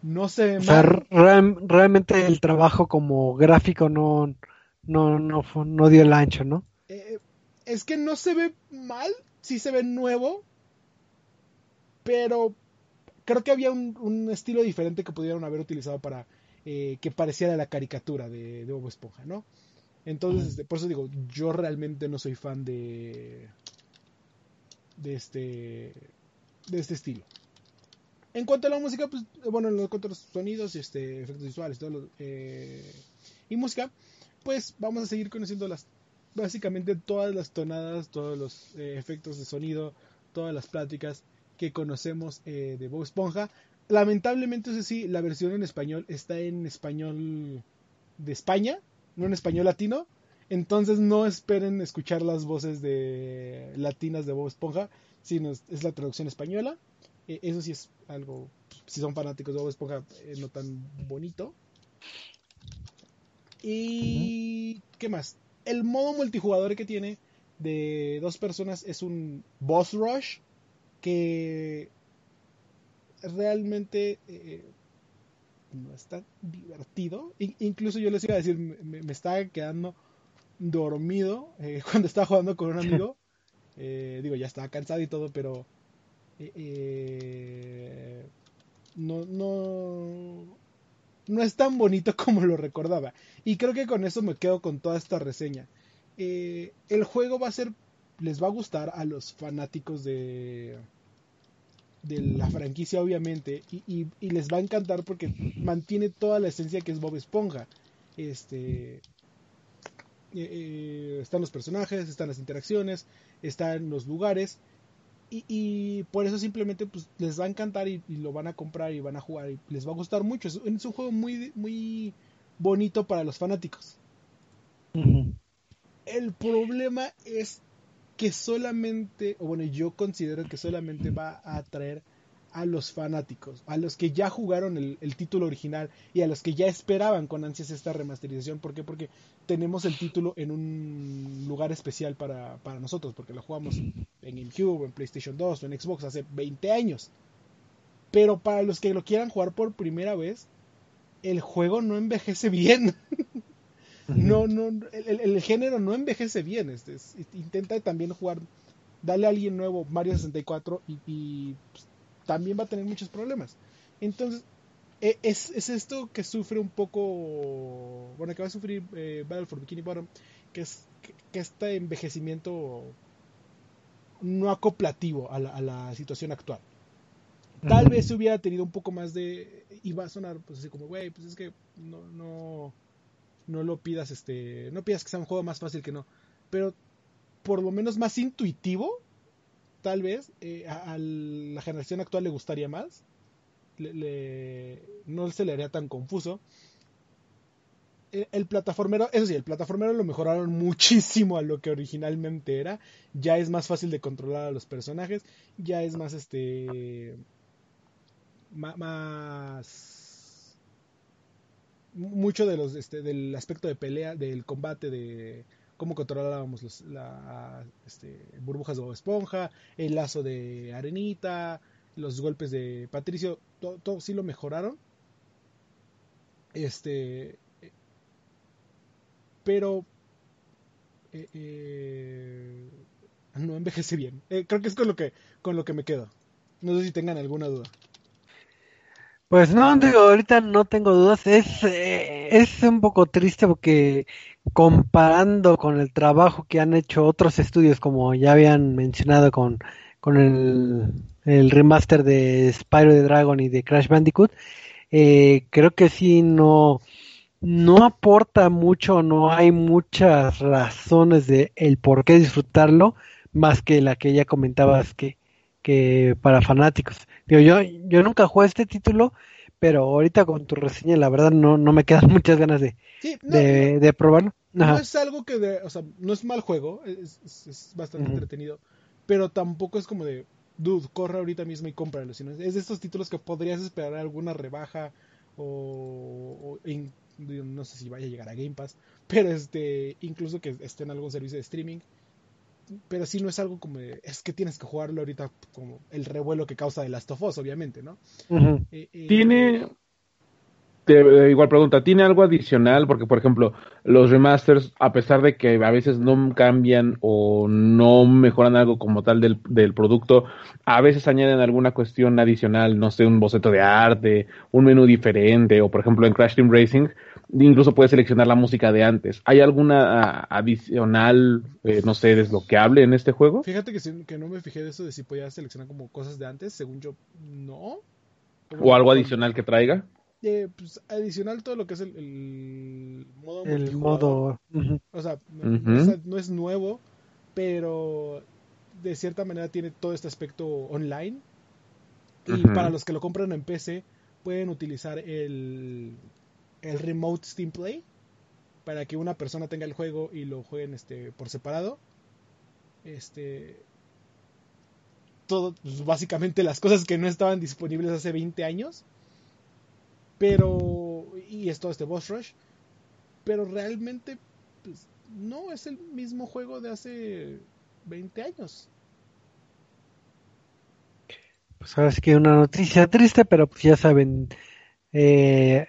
No se ve
o sea, realmente el trabajo como gráfico no, no, no, no dio el ancho, ¿no?
Eh, es que no se ve mal, sí se ve nuevo, pero creo que había un, estilo diferente que pudieron haber utilizado para eh, que pareciera la caricatura de, de Bob Esponja, ¿no? Entonces, este, por eso digo, yo realmente no soy fan de de este de este estilo. En cuanto a la música, pues bueno, en cuanto a los sonidos, este, efectos visuales, todo eh, y música, pues vamos a seguir conociendo las básicamente todas las tonadas, todos los eh, efectos de sonido, todas las pláticas que conocemos eh, de Bob Esponja. Lamentablemente, eso sí, la versión en español está en español de España, no en español latino. Entonces no esperen escuchar las voces de latinas de Bob Esponja, sino es, la traducción española. Eh, eso sí es algo, si son fanáticos de Bob Esponja, no tan bonito. Y ¿qué más? el modo multijugador que tiene de dos personas es un boss rush que realmente eh, no está divertido. incluso yo les iba a decir, me, estaba quedando dormido eh, cuando estaba jugando con un amigo. Eh, digo, ya estaba cansado y todo, pero no, no, no es tan bonito como lo recordaba. Y creo que con eso me quedo con toda esta reseña. El juego va a ser, les va a gustar a los fanáticos de, de la franquicia, obviamente, y, les va a encantar porque mantiene toda la esencia que es Bob Esponja. Este, eh, eh, están los personajes, están las interacciones, están los lugares y, por eso simplemente pues, les va a encantar y, lo van a comprar y van a jugar y les va a gustar mucho. Es, un juego muy, muy bonito para los fanáticos. El problema es que solamente, o bueno, yo considero que solamente va a atraer a los fanáticos, a los que ya jugaron el, título original y a los que ya esperaban con ansias esta remasterización. ¿Por qué? Porque tenemos el título en un lugar especial para, para nosotros, porque lo jugamos en GameCube, en PlayStation 2 o en Xbox hace 20 años. Pero para los que lo quieran jugar por primera vez, el juego no envejece bien. no, no, el, género no envejece bien. Este, intenta también jugar, dale a alguien nuevo Mario 64 y, y pues, también va a tener muchos problemas. Entonces, e, es, esto que sufre un poco, bueno, que va a sufrir eh, Battle for Bikini Bottom, que es que, este envejecimiento no acoplativo a la, situación actual. Tal vez se hubiera tenido un poco más de. Iba a sonar, pues así como, güey, pues es que no, no, no lo pidas, este. No pidas que sea un juego más fácil que no. Pero por lo menos más intuitivo, tal vez, eh, a, la generación actual le gustaría más. Le, no se le haría tan confuso. El, el plataformero, eso sí, el plataformero lo mejoraron muchísimo a lo que originalmente era. Ya es más fácil de controlar a los personajes. Ya es más este. Más. Mucho de los, este, del aspecto de pelea, del combate, de cómo controlábamos los, este, burbujas de esponja, el lazo de arenita, los golpes de Patricio, todo, sí lo mejoraron. Este. Pero. eh, eh, no envejece bien. Eh, creo que es con lo que, con lo que me quedo. No sé si tengan alguna duda.
Pues no, digo, ahorita no tengo dudas. Es, eh, es un poco triste porque comparando con el trabajo que han hecho otros estudios, como ya habían mencionado con, con el, el remaster de Spyro the Dragon y de Crash Bandicoot, eh, creo que sí no, no aporta mucho, no hay muchas razones de el por qué disfrutarlo, más que la que ya comentabas que, que para fanáticos. Digo, yo, yo nunca jugué este título, pero ahorita con tu reseña, la verdad, no, no me quedan muchas ganas de,
Sí, no,
de, de probarlo.
no, es algo que de, o sea, no es mal juego, es, es- es bastante entretenido, pero tampoco es como de, dude, corre ahorita mismo y cómpralo, sino es de estos títulos que podrías esperar alguna rebaja o, o in- digo, no sé si vaya a llegar a Game Pass, pero este, incluso que esté en algún servicio de streaming, pero sí no es algo como de, es que tienes que jugarlo ahorita como el revuelo que causa de Last of Us, obviamente, ¿no? Eh, eh,
Tiene. Te- eh, igual pregunta, ¿tiene algo adicional? Porque, por ejemplo, los remasters, a pesar de que a veces no cambian o no mejoran algo como tal del, del producto, a veces añaden alguna cuestión adicional, no sé, un boceto de arte, un menú diferente, o por ejemplo en Crash Team Racing, incluso puedes seleccionar la música de antes. ¿Hay alguna ah, adicional, eh, no sé, desbloqueable en este juego?
Fíjate que, sí- que no me fijé de eso de si podías seleccionar como cosas de antes, según yo, no.
¿O algo adicional que traiga?
Eh, pues, adicional todo lo que es el, el modo
El.
O sea, no, es, no es nuevo, pero de cierta manera tiene todo este aspecto online. Y para los que lo compran en PC, pueden utilizar el, el Remote Steam Play para que una persona tenga el juego y lo jueguen este, por separado. Este. Todo, pues, básicamente las cosas que no estaban disponibles hace 20 años. Pero. Y es todo este boss rush. Pero realmente pues, no es el mismo juego de hace 20 años.
Pues ahora sí que una noticia triste, pero pues ya saben, eh,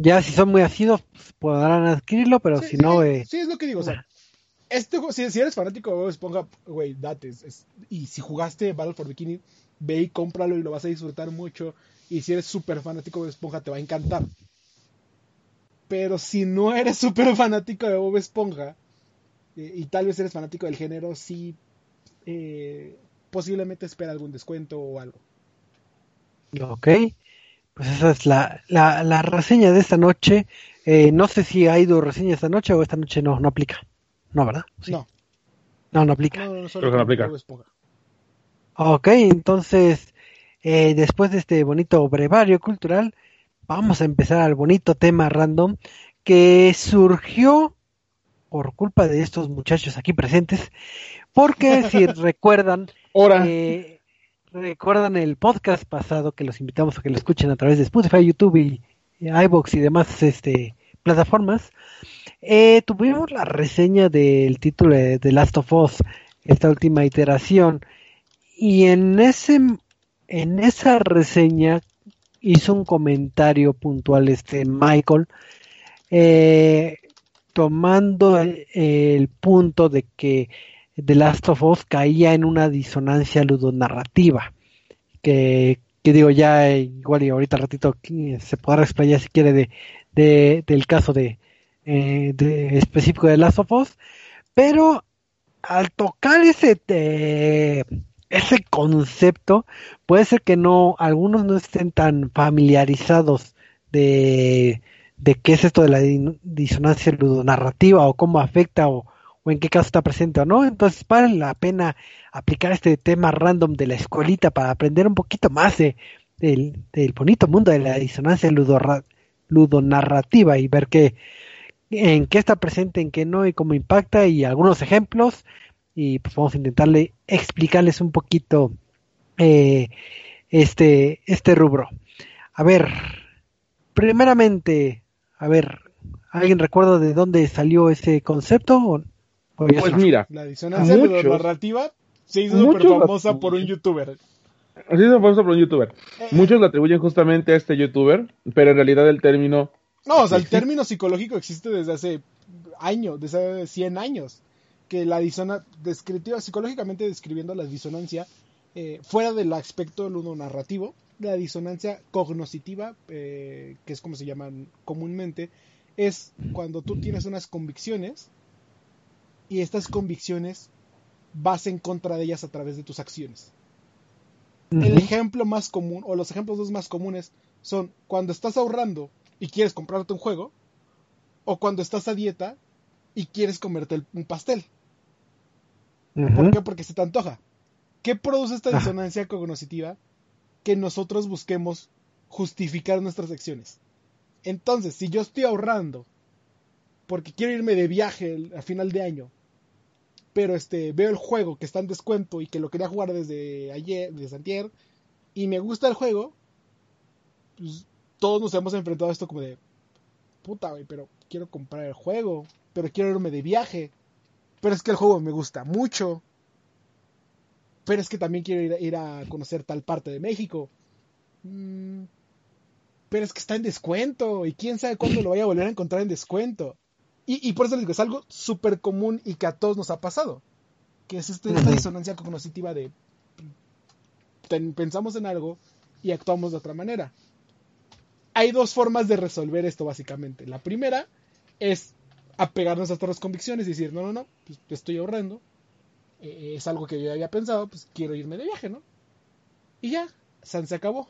ya si son muy asidos, pues podrán adquirirlo, pero
sí,
si no,
sí,
eh,
sí, es lo que digo. O sea, este juego, si, si eres fanático de Esponja, güey, date. es- y si jugaste Battle for Bikini, ve y cómpralo y lo vas a disfrutar mucho. Y si eres súper fanático de Bob Esponja, te va a encantar. Pero si no eres súper fanático de Bob Esponja, eh, y tal vez eres fanático del género, sí, eh, posiblemente espera algún descuento o algo.
ok, pues esa es la, la, la reseña de esta noche. Eh, no sé si ha ido reseña esta noche o esta noche no, no aplica. No, ¿verdad? Sí.
No,
No, no aplica.
no, no, solo
Creo que no aplica.
Bob Esponja.
Ok, entonces, eh, después de este bonito brevario cultural, vamos a empezar al bonito tema random que surgió por culpa de estos muchachos aquí presentes, porque si recuerdan,
Ahora,
eh, recuerdan el podcast pasado que los invitamos a que lo escuchen a través de Spotify, YouTube y, y iVoox y demás este, plataformas, eh, tuvimos la reseña del título de The Last of Us, esta última iteración, y en ese en esa reseña hizo un comentario puntual este Michael eh, tomando el, punto de que The Last of Us caía en una disonancia ludonarrativa que, digo ya igual y ahorita ratito eh, se podrá explayar si quiere de, de- del caso de, eh, de específico de Last of Us pero al tocar ese ese concepto, puede ser que no, algunos no estén tan familiarizados de, de qué es esto de la disonancia ludonarrativa o cómo afecta o, o en qué caso está presente o no. Entonces vale la pena aplicar este tema random de la escuelita para aprender un poquito más de, del, del bonito mundo de la disonancia ludonarrativa y ver qué, en qué está presente, en qué no y cómo impacta y algunos ejemplos y pues vamos a intentarle explicarles un poquito eh, este, este rubro. A ver, primeramente, a ver, ¿alguien recuerda de dónde salió ese concepto?
pues mira,
la disonancia narrativa se hizo súper famosa por un youtuber.
Se hizo famosa por un youtuber. Eh, muchos lo atribuyen justamente a este youtuber, pero en realidad el término...
No, o sea, el término psicológico existe desde hace años, desde hace 100 años. Que la disonancia, descriptiva, psicológicamente describiendo la disonancia, eh, fuera del aspecto narrativo, la disonancia cognoscitiva, eh, que es como se llaman comúnmente, es cuando tú tienes unas convicciones y estas convicciones vas en contra de ellas a través de tus acciones. El ejemplo más común, o los ejemplos dos más comunes, son cuando estás ahorrando y quieres comprarte un juego, o cuando estás a dieta y quieres comerte un pastel. ¿Por qué? Porque se te antoja. ¿Qué produce esta disonancia cognoscitiva? Que nosotros busquemos justificar nuestras acciones. Entonces, si yo estoy ahorrando porque quiero irme de viaje a final de año pero este veo el juego que está en descuento y que lo quería jugar desde ayer, desde antier, y me gusta el juego, pues todos nos hemos enfrentado a esto como de puta, güey, pero quiero comprar el juego, pero quiero irme de viaje, pero es que el juego me gusta mucho, pero es que también quiero ir, a conocer tal parte de México. Mm, pero es que está en descuento y quién sabe cuándo lo vaya a volver a encontrar en descuento. Y, por eso les digo, es algo súper común y que a todos nos ha pasado. Que es este, esta disonancia cognitiva de pensamos en algo y actuamos de otra manera. Hay dos formas de resolver esto básicamente. La primera es apegarnos a nuestras convicciones y decir, no, no, no, pues estoy ahorrando. Eh, es algo que yo había pensado, pues quiero irme de viaje, ¿no? Y ya, San se acabó.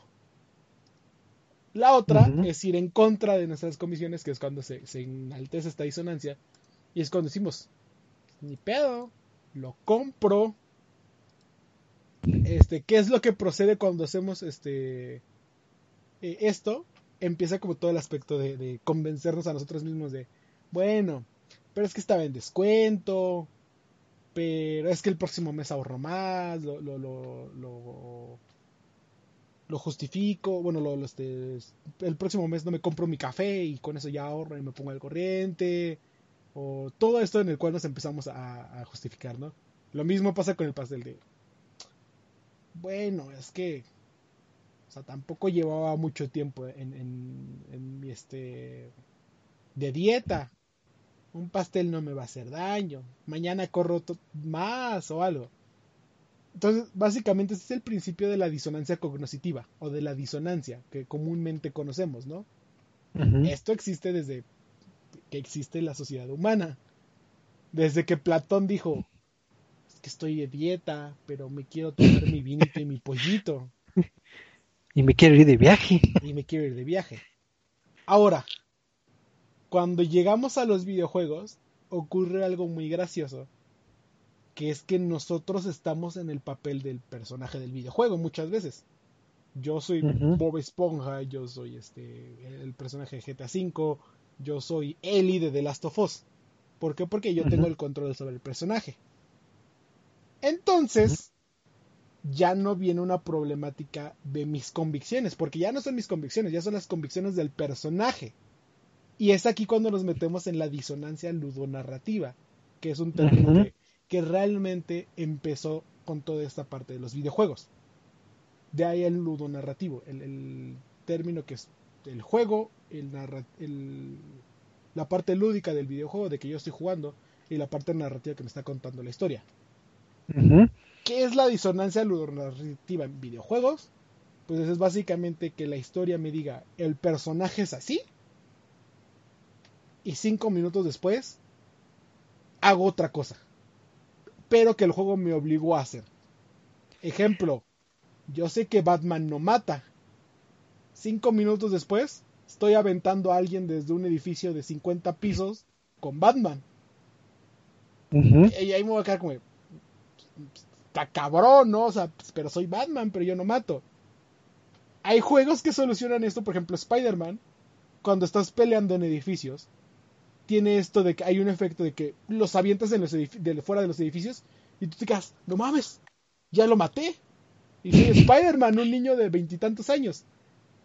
La otra es ir en contra de nuestras comisiones, que es cuando se, se enaltece esta disonancia. Y es cuando decimos, ni pedo, lo compro. Este, ¿qué es lo que procede cuando hacemos este eh, esto? Empieza como todo el aspecto de, convencernos a nosotros mismos de, bueno, pero es que estaba en descuento, pero es que el próximo mes ahorro más, lo, lo, lo lo justifico, bueno, lo, este, el próximo mes no me compro mi café y con eso ya ahorro y me pongo al corriente, o todo esto en el cual nos empezamos a, justificar, ¿no? Lo mismo pasa con el pastel de, bueno, es que, o sea, tampoco llevaba mucho tiempo en, en, en mi, este, de dieta, un pastel no me va a hacer daño, mañana corro más o algo. Entonces, básicamente ese es el principio de la disonancia cognoscitiva o de la disonancia que comúnmente conocemos, ¿no? Esto existe desde que existe la sociedad humana. Desde que Platón dijo, es que estoy de dieta, pero me quiero tomar mi vinito y mi pollito.
Y me quiero ir de viaje.
Y me quiero ir de viaje. Ahora, cuando llegamos a los videojuegos, ocurre algo muy gracioso que es que nosotros estamos en el papel del personaje del videojuego muchas veces. Yo soy Bob Esponja, yo soy este el personaje de GTA V, yo soy Ellie de The Last of Us. ¿Por qué? Porque yo tengo el control sobre el personaje. Entonces, ya no viene una problemática de mis convicciones, porque ya no son mis convicciones, ya son las convicciones del personaje. Y es aquí cuando nos metemos en la disonancia ludonarrativa, que es un término que que realmente empezó con toda esta parte de los videojuegos. De ahí el ludonarrativo, el, el término que es el juego, el, la parte lúdica del videojuego de que yo estoy jugando y la parte narrativa que me está contando la historia. ¿Qué es la disonancia ludonarrativa en videojuegos? Pues es básicamente que la historia me diga el personaje es así y cinco minutos después hago otra cosa pero que el juego me obligó a hacer. Ejemplo, yo sé que Batman no mata. Cinco minutos después, estoy aventando a alguien desde un edificio de 50 pisos con Batman. Y ahí me voy a quedar como, está cabrón, ¿no? O sea, pero soy Batman, pero yo no mato. Hay juegos que solucionan esto, por ejemplo, Spider-Man, cuando estás peleando en edificios, tiene esto de que hay un efecto de que los avientas en los de fuera de los edificios y tú te quedas, no mames, ya lo maté. Y soy Spider-Man, un niño de veintitantos años.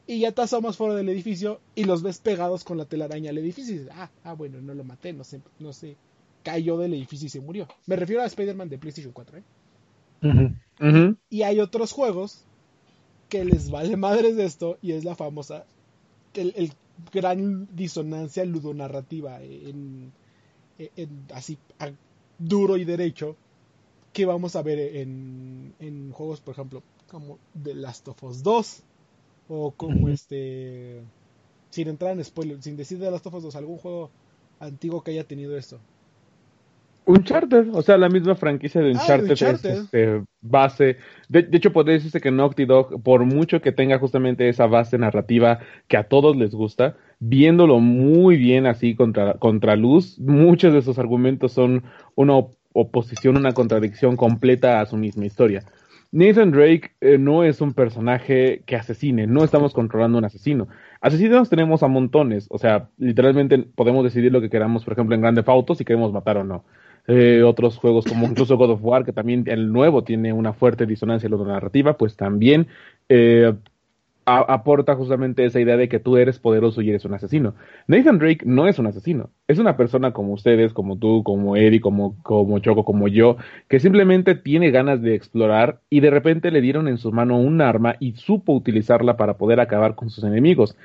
Y ya te asomas fuera del edificio y los ves pegados con la telaraña al edificio. Y dices, ah, ah, bueno, no lo maté, no sé, no sé. Cayó del edificio y se murió. Me refiero a Spider-Man de PlayStation 4, ¿eh? Y hay otros juegos que les vale madres de esto y es la famosa, el, gran disonancia ludonarrativa en, en, así duro y derecho que vamos a ver en, en juegos, por ejemplo, como The Last of Us 2 o como este sin entrar en spoiler, sin decir The Last of Us 2, algún juego antiguo que haya tenido esto.
Uncharted, o sea, la misma franquicia de ah, Uncharted, es este, base. De, hecho, podría decirse que Naughty Dog, por mucho que tenga justamente esa base narrativa que a todos les gusta, viéndolo muy bien así contra, contra luz, muchos de sus argumentos son una oposición, una contradicción completa a su misma historia. Nathan Drake eh, no es un personaje que asesine, no estamos controlando un asesino. Asesinos tenemos a montones, o sea, literalmente podemos decidir lo que queramos, por ejemplo, en Grande Auto, si queremos matar o no. Eh, otros juegos como incluso God of War, que también el nuevo tiene una fuerte disonancia en la narrativa, pues también eh, aporta justamente esa idea de que tú eres poderoso y eres un asesino. Nathan Drake no es un asesino, es una persona como ustedes, como tú, como Eddie, como, como Choco, como yo, que simplemente tiene ganas de explorar y de repente le dieron en su mano un arma y supo utilizarla para poder acabar con sus enemigos.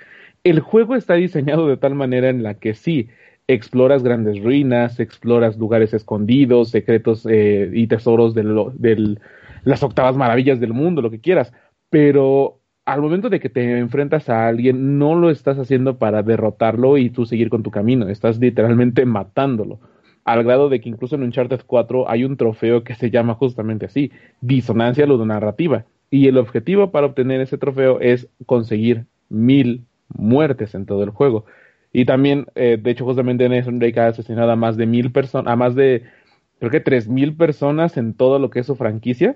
El juego está diseñado de tal manera en la que sí, exploras grandes ruinas, exploras lugares escondidos, secretos eh, y tesoros de las octavas maravillas del mundo, lo que quieras, pero al momento de que te enfrentas a alguien, no lo estás haciendo para derrotarlo y tú seguir con tu camino, estás literalmente matándolo. Al grado de que incluso en Uncharted 4 hay un trofeo que se llama justamente así, disonancia ludonarrativa. Y el objetivo para obtener ese trofeo es conseguir mil muertes en todo el juego. Y también, eh, de hecho, justamente Nathan Drake ha asesinado a más de mil personas, a más de, creo que tres mil personas en todo lo que es su franquicia,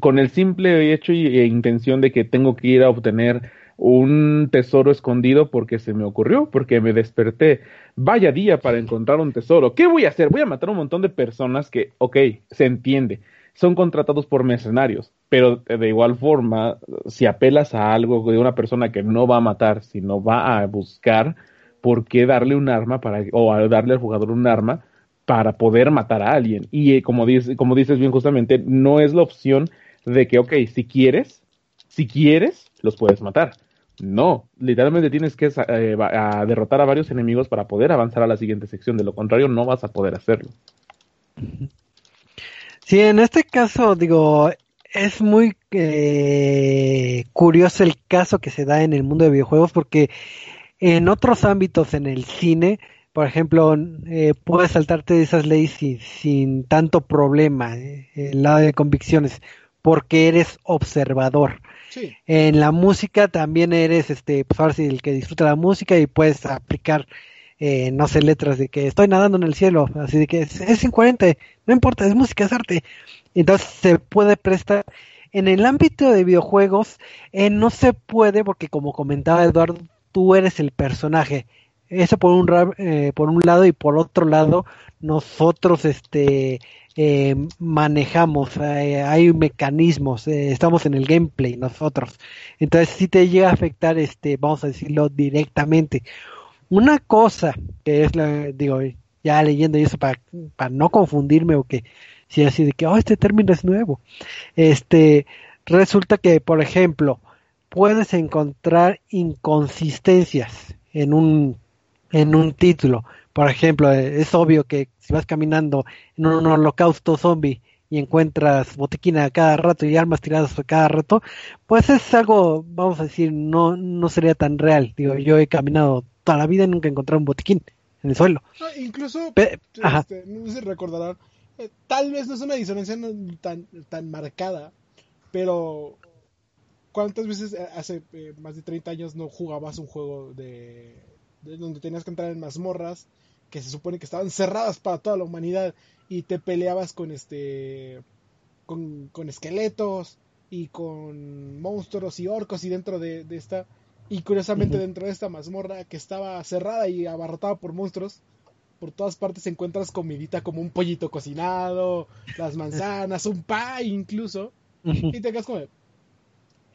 con el simple hecho e intención de que tengo que ir a obtener un tesoro escondido porque se me ocurrió, porque me desperté. Vaya día para encontrar un tesoro. ¿Qué voy a hacer? Voy a matar a un montón de personas que, ok, se entiende, son contratados por mercenarios, pero de igual forma, si apelas a algo de una persona que no va a matar, sino va a buscar, por qué darle un arma para, o darle al jugador un arma para poder matar a alguien. Y eh, como, dice, como dices bien justamente, no es la opción de que, ok, si quieres, si quieres, los puedes matar. No, literalmente tienes que eh, derrotar a varios enemigos para poder avanzar a la siguiente sección. De lo contrario, no vas a poder hacerlo.
Sí, en este caso, digo, es muy eh, curioso el caso que se da en el mundo de videojuegos porque en otros ámbitos, en el cine, por ejemplo, eh, puedes saltarte de esas leyes sin, tanto problema, eh, el lado de convicciones, porque eres observador. En la música también eres, este, pues ahora sí, el que disfruta la música y puedes aplicar, eh, no sé, letras de que estoy nadando en el cielo, así de que es, es incoherente, no importa, es música, es arte. Entonces se puede prestar. En el ámbito de videojuegos, eh, no se puede, porque como comentaba Eduardo, tú eres el personaje. Eso por un, eh, por un lado y por otro lado nosotros este eh, manejamos, eh, hay mecanismos, estamos en el gameplay nosotros. Entonces si te llega a afectar, este, vamos a decirlo directamente. Una cosa que es la, digo, ya leyendo eso para, para no confundirme o que si así de que, oh, este término es nuevo. Este, resulta que, por ejemplo, puedes encontrar inconsistencias en un, en un título. Por ejemplo, es obvio que si vas caminando en un holocausto zombie y encuentras botiquín a cada rato y armas tiradas a cada rato, pues es algo, vamos a decir, no, no sería tan real. Digo, yo he caminado toda la vida y nunca he encontrado un botiquín en el suelo.
incluso, este, no sé si recordarán, eh, tal vez no es una disonancia tan, tan marcada, Pero, ¿cuántas veces hace eh, más de 30 años no jugabas un juego de, de donde tenías que entrar en mazmorras que se supone que estaban cerradas para toda la humanidad y te peleabas con este con, con esqueletos y con monstruos y orcos y dentro de, esta y curiosamente dentro de esta mazmorra que estaba cerrada y abarrotada por monstruos por todas partes encuentras comidita como un pollito cocinado las manzanas un pie incluso y te quedas como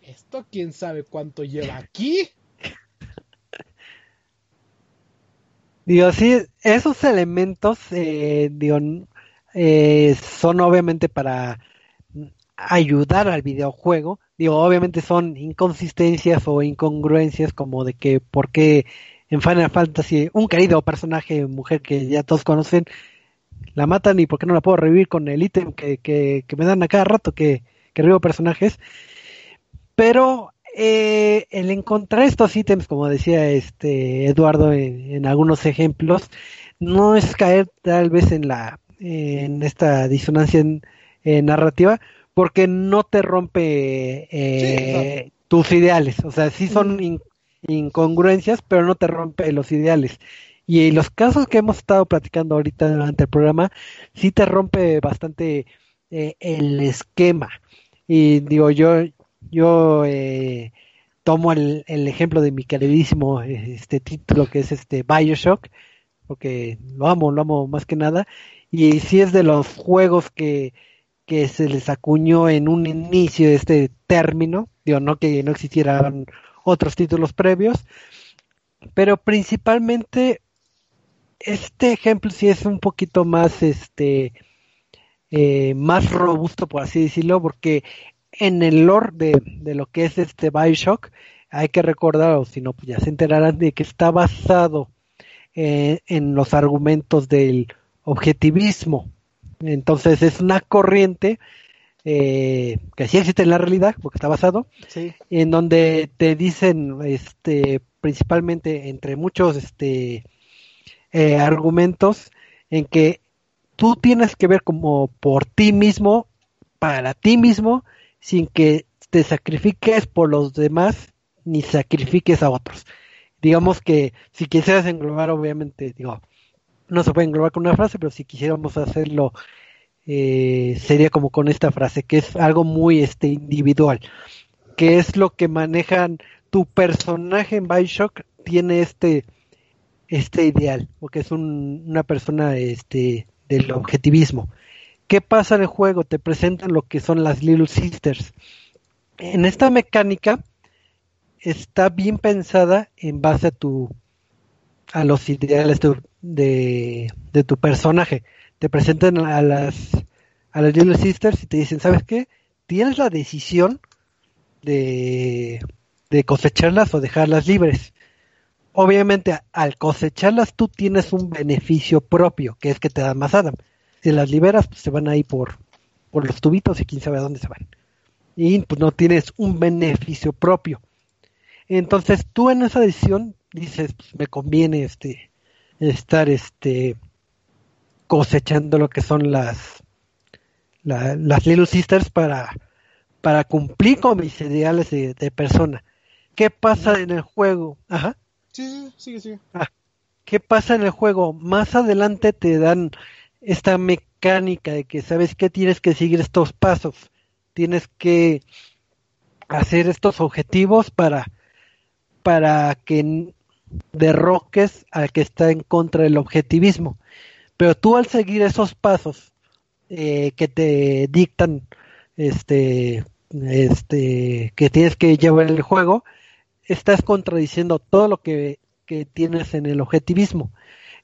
esto quién sabe cuánto lleva aquí
Digo, sí, esos elementos, eh, digo, eh, son obviamente para ayudar al videojuego. Digo, obviamente son inconsistencias o incongruencias como de que por qué en Final Fantasy un querido personaje mujer que ya todos conocen la matan y por qué no la puedo revivir con el ítem que, que, me dan a cada rato que, que revivo personajes. Pero eh, el encontrar estos ítems, como decía este Eduardo en, algunos ejemplos, no es caer tal vez en la en esta disonancia narrativa, porque no te rompe eh, tus ideales, o sea, sí son incongruencias, pero no te rompe los ideales. Y los casos que hemos estado platicando ahorita durante el programa, sí te rompe bastante eh, el esquema. Y digo, yo, yo eh, tomo el, ejemplo de mi queridísimo este título que es este Bioshock, porque lo amo, lo amo más que nada, y si es de los juegos que, que se les acuñó en un inicio de este término, digo, no que no existieran otros títulos previos, pero principalmente este ejemplo sí es un poquito más este eh, más robusto por así decirlo porque en el lore de, lo que es este Bioshock, hay que recordar, o si no, pues ya se enterarán de que está basado eh, en los argumentos del objetivismo. Entonces es una corriente eh, que sí existe en la realidad, porque está basado, en donde te dicen, este, principalmente entre muchos este, eh, argumentos, en que tú tienes que ver como por ti mismo, para ti mismo, sin que te sacrifiques por los demás ni sacrifiques a otros. Digamos que si quisieras englobar, obviamente, digo, no se puede englobar con una frase, pero si quisiéramos hacerlo, eh, sería como con esta frase, que es algo muy este, individual, que es lo que manejan tu personaje en Bioshock, tiene este, este ideal, porque es una persona este, del objetivismo. ¿Qué pasa en el juego? Te presentan lo que son las Little Sisters. En esta mecánica está bien pensada en base a tu a los ideales de, de, tu personaje. Te presentan a las a las Little Sisters y te dicen, ¿sabes qué? Tienes la decisión de, de cosecharlas o dejarlas libres. Obviamente, al cosecharlas tú tienes un beneficio propio, que es que te dan más Adam si las liberas, pues se van ahí por, por los tubitos y quién sabe a dónde se van. Y pues no tienes un beneficio propio. Entonces tú en esa decisión dices, pues me conviene este estar este cosechando lo que son las las Little Sisters para para cumplir con mis ideales de, persona. ¿Qué pasa en el juego? Ajá.
Sí, sí, sigue, sigue.
Ah, ¿Qué pasa en el juego? Más adelante te dan esta mecánica de que sabes que tienes que seguir estos pasos, tienes que hacer estos objetivos para para que derroques al que está en contra del objetivismo. Pero tú al seguir esos pasos eh, que te dictan este este que tienes que llevar el juego, estás contradiciendo todo lo que, que tienes en el objetivismo.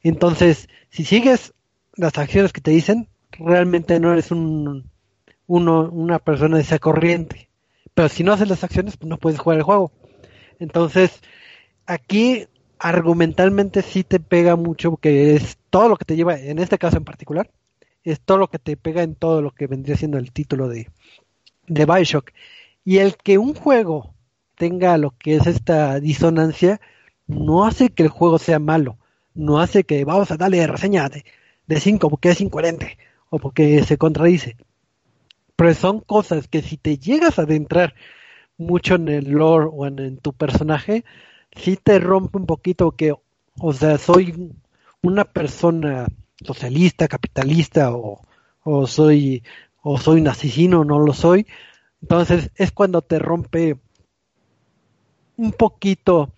Entonces, si sigues las acciones que te dicen, realmente no eres un, uno, una persona de esa corriente. Pero si no haces las acciones, pues no puedes jugar el juego. Entonces, aquí argumentalmente sí te pega mucho porque es todo lo que te lleva, en este caso en particular, es todo lo que te pega en todo lo que vendría siendo el título de, de Bioshock. Y el que un juego tenga lo que es esta disonancia, no hace que el juego sea malo, no hace que vamos a darle reseña de de 5 porque es incoherente o porque se contradice. Pero son cosas que si te llegas a adentrar mucho en el lore o en, tu personaje, sí te rompe un poquito que, o sea, soy una persona socialista, capitalista o, o soy o soy un asesino, no lo soy. Entonces es cuando te rompe un poquito,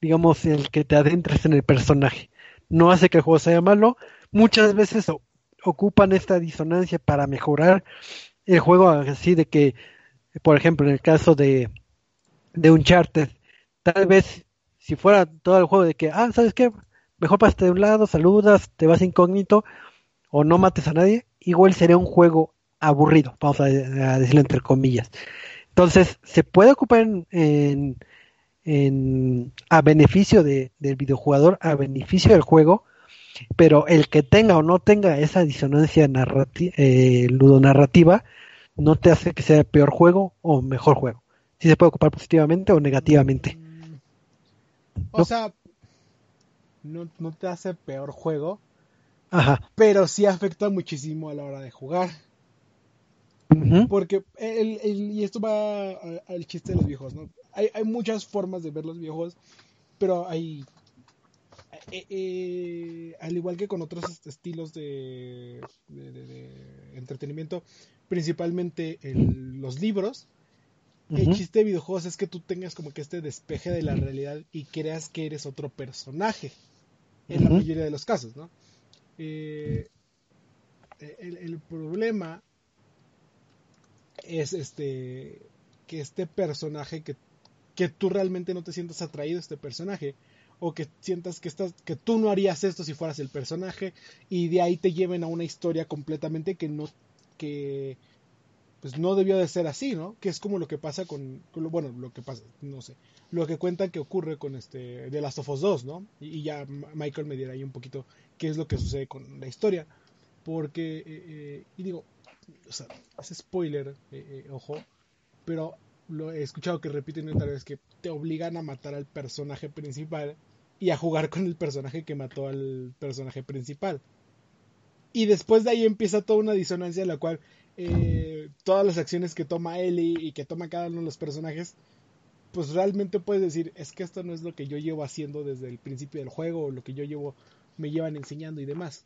digamos, el que te adentres en el personaje. No hace que el juego sea malo. Muchas veces ocupan esta disonancia para mejorar el juego así de que, por ejemplo, en el caso de, de Uncharted, tal vez si fuera todo el juego de que, ah, ¿sabes qué? Mejor pasaste de un lado, saludas, te vas incógnito o no mates a nadie, igual sería un juego aburrido, vamos a, decirlo entre comillas. Entonces, se puede ocupar en, en, a beneficio de, del videojugador, a beneficio del juego, pero el que tenga o no tenga esa disonancia eh, ludonarrativa no te hace que sea peor juego o mejor juego. Si se puede ocupar positivamente o negativamente. Mm.
O sea, no, no te hace peor juego, Ajá. pero sí afecta muchísimo a la hora de jugar. Porque, el, y esto va al chiste de los viejos, ¿no? Hay, hay, muchas formas de ver los viejos, pero hay, eh, eh, al igual que con otros estilos de, entretenimiento, principalmente los libros, el chiste de videojuegos es que tú tengas como que este despeje de la realidad y creas que eres otro personaje, en la mayoría de los casos, ¿no? Eh, el, el problema es este que este personaje que, que tú realmente no te sientas atraído a este personaje o que sientas que estás que tú no harías esto si fueras el personaje y de ahí te lleven a una historia completamente que no que pues no debió de ser así, ¿no? Que es como lo que pasa con, bueno, lo que pasa, no sé, lo que cuentan que ocurre con este de Last of Us 2, ¿no? Y, ya Michael me dirá ahí un poquito qué es lo que sucede con la historia, porque eh, eh, y digo, o sea, es spoiler, eh, eh, ojo, pero lo he escuchado que repiten otra vez que te obligan a matar al personaje principal y a jugar con el personaje que mató al personaje principal. Y después de ahí empieza toda una disonancia en la cual eh, todas las acciones que toma Ellie y que toma cada uno de los personajes, pues realmente puedes decir, es que esto no es lo que yo llevo haciendo desde el principio del juego, o lo que yo llevo, me llevan enseñando y demás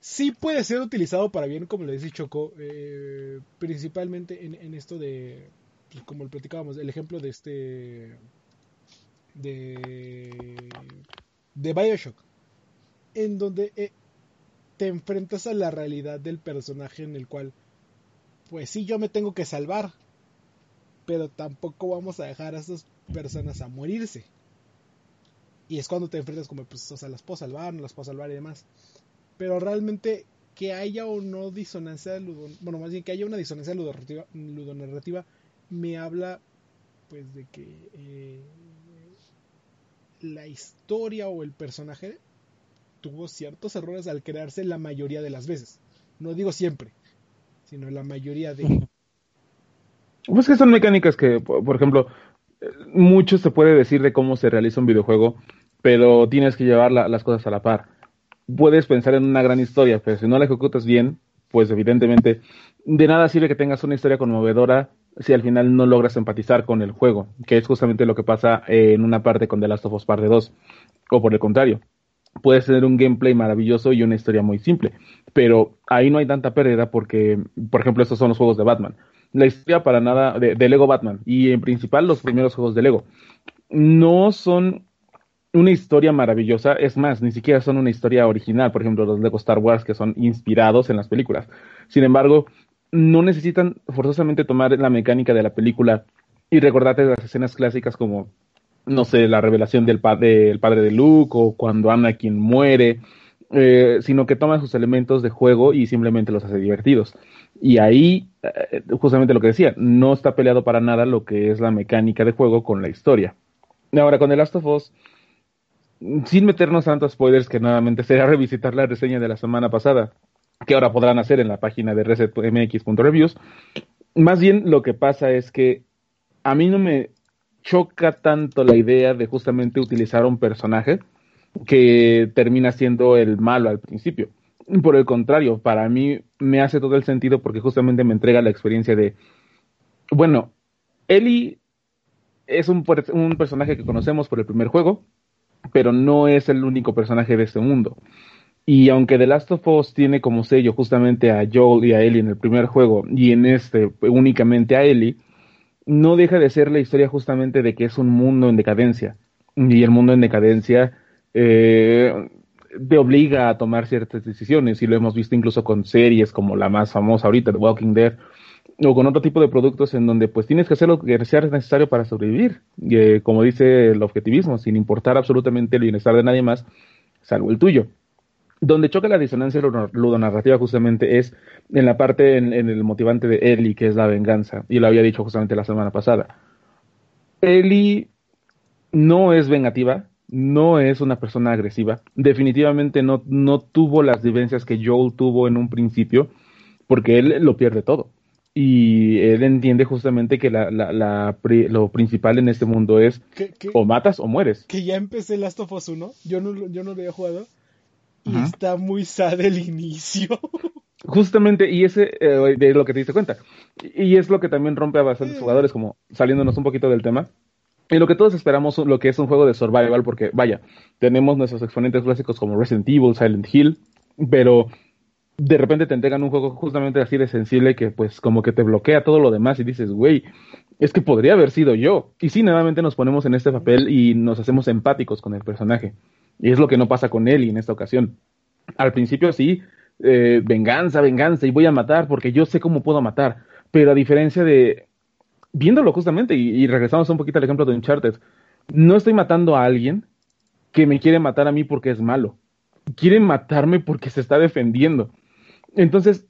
sí puede ser utilizado para bien, como le dice Choco, eh, principalmente en, esto de, pues, como lo platicábamos, el ejemplo de este, de, de Bioshock, en donde eh, te enfrentas a la realidad del personaje en el cual, pues sí, yo me tengo que salvar, pero tampoco vamos a dejar a esas personas a morirse. Y es cuando te enfrentas como, pues, o sea, las puedo salvar, no las puedo salvar y demás pero realmente que haya o no disonancia bueno más bien que haya una disonancia ludonarrativa, me habla pues de que eh, la historia o el personaje tuvo ciertos errores al crearse la mayoría de las veces. No digo siempre sino la mayoría de
pues que son mecánicas que por ejemplo mucho se puede decir de cómo se realiza un videojuego pero tienes que llevar las cosas a la par. Puedes pensar en una gran historia, pero si no la ejecutas bien, pues evidentemente de nada sirve que tengas una historia conmovedora si al final no logras empatizar con el juego, que es justamente lo que pasa en una parte con The Last of Us Parte 2, o por el contrario. Puedes tener un gameplay maravilloso y una historia muy simple, pero ahí no hay tanta pérdida porque, por ejemplo, estos son los juegos de Batman. La historia para nada de, de Lego Batman y en principal los primeros juegos de Lego no son una historia maravillosa. Es más, ni siquiera son una historia original. Por ejemplo, los Lego Star Wars que son inspirados en las películas. Sin embargo, no necesitan forzosamente tomar la mecánica de la película y recordarte las escenas clásicas como, no sé, la revelación del, padre de Luke o cuando Anakin muere, eh, sino que toma sus elementos de juego y simplemente los hace divertidos. Y ahí, eh, justamente lo que decía, no está peleado para nada lo que es la mecánica de juego con la historia. Ahora, con The Last of Us, sin meternos tantos spoilers, que nuevamente será revisitar la reseña de la semana pasada, que ahora podrán hacer en la página de resetmx.reviews. Más bien lo que pasa es que a mí no me choca tanto la idea de justamente utilizar un personaje que termina siendo el malo al principio. Por el contrario, para mí me hace todo el sentido porque justamente me entrega la experiencia de, bueno, Ellie es un, un personaje que conocemos por el primer juego, pero no es el único personaje de este mundo. Y aunque The Last of Us tiene como sello justamente a Joel y a Ellie en el primer juego y en este únicamente a Ellie, no deja de ser la historia justamente de que es un mundo en decadencia. Y el mundo en decadencia eh, te obliga a tomar ciertas decisiones y lo hemos visto incluso con series como la más famosa ahorita, The Walking Dead, o con otro tipo de productos en donde pues tienes que hacer lo que sea necesario para sobrevivir, eh, como dice el objetivismo, sin importar absolutamente el bienestar de nadie más, salvo el tuyo. Donde choca la disonancia ludonarrativa justamente es en la parte, en, en, el motivante de Ellie, que es la venganza, y lo había dicho justamente la semana pasada. Ellie no es vengativa, no es una persona agresiva, definitivamente no, no tuvo las vivencias que Joel tuvo en un principio, porque él lo pierde todo. Y él entiende justamente que la, la, la, lo principal en este mundo es o matas o mueres.
Que ya empecé Last of Us 1, yo no, yo no lo había jugado, y está muy sad el inicio.
Justamente, y ese eh, de lo que te diste cuenta. Y es lo que también rompe a bastantes jugadores, como saliéndonos un poquito del tema. Y lo que todos esperamos, lo que es un juego de survival, porque vaya, tenemos nuestros exponentes clásicos como Resident Evil, Silent Hill, pero de repente te entregan un juego justamente así de sensible que pues como que te bloquea todo lo demás y dices, güey, es que podría haber sido yo. Y sí, nuevamente nos ponemos en este papel y nos hacemos empáticos con el personaje. Y es lo que no pasa con Ellie en esta ocasión. Al principio sí, eh, venganza, venganza, y voy a matar porque yo sé cómo puedo matar. Pero a diferencia de, viéndolo justamente, y, regresamos un poquito al ejemplo de Uncharted, no estoy matando a alguien que me quiere matar a mí porque es malo. Quiere matarme porque se está defendiendo. Entonces,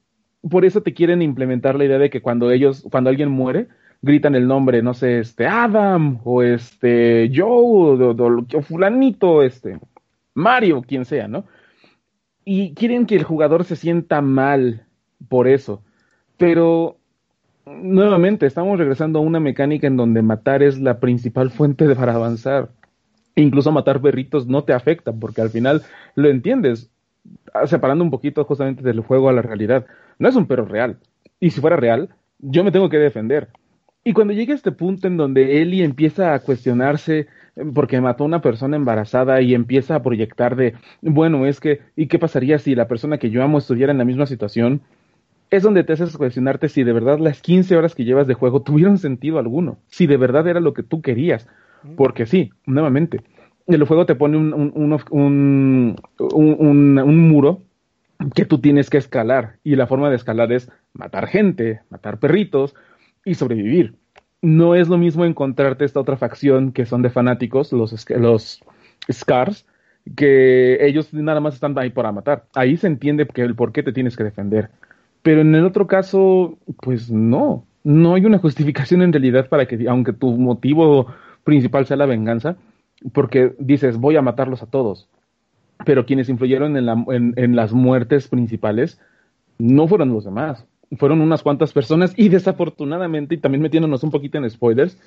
por eso te quieren implementar la idea de que cuando ellos, cuando alguien muere, gritan el nombre, no sé, este Adam, o este Joe, o, fulanito, este Mario, quien sea, ¿no? Y quieren que el jugador se sienta mal por eso. Pero nuevamente estamos regresando a una mecánica en donde matar es la principal fuente de, para avanzar. Incluso matar perritos no te afecta porque al final lo entiendes, separando un poquito justamente del juego a la realidad. No es un perro real. Y si fuera real, yo me tengo que defender. Y cuando llega este punto en donde Ellie empieza a cuestionarse porque mató a una persona embarazada y empieza a proyectar de, bueno, es que, ¿y qué pasaría si la persona que yo amo estuviera en la misma situación? es donde te haces cuestionarte si de verdad las 15 horas que llevas de juego tuvieron sentido alguno, si de verdad era lo que tú querías. Porque sí, nuevamente, el juego te pone un, un, un, un, muro que tú tienes que escalar y la forma de escalar es matar gente, matar perritos y sobrevivir. No es lo mismo encontrarte esta otra facción que son de fanáticos, los, los Scars, que ellos nada más están ahí para matar. Ahí se entiende que el por qué te tienes que defender. Pero en el otro caso, pues no, no hay una justificación en realidad para que, aunque tu motivo principal sea la venganza, porque dices, voy a matarlos a todos. Pero quienes influyeron en, la, en, las muertes principales no fueron los demás, fueron unas cuantas personas y desafortunadamente, y también metiéndonos un poquito en spoilers,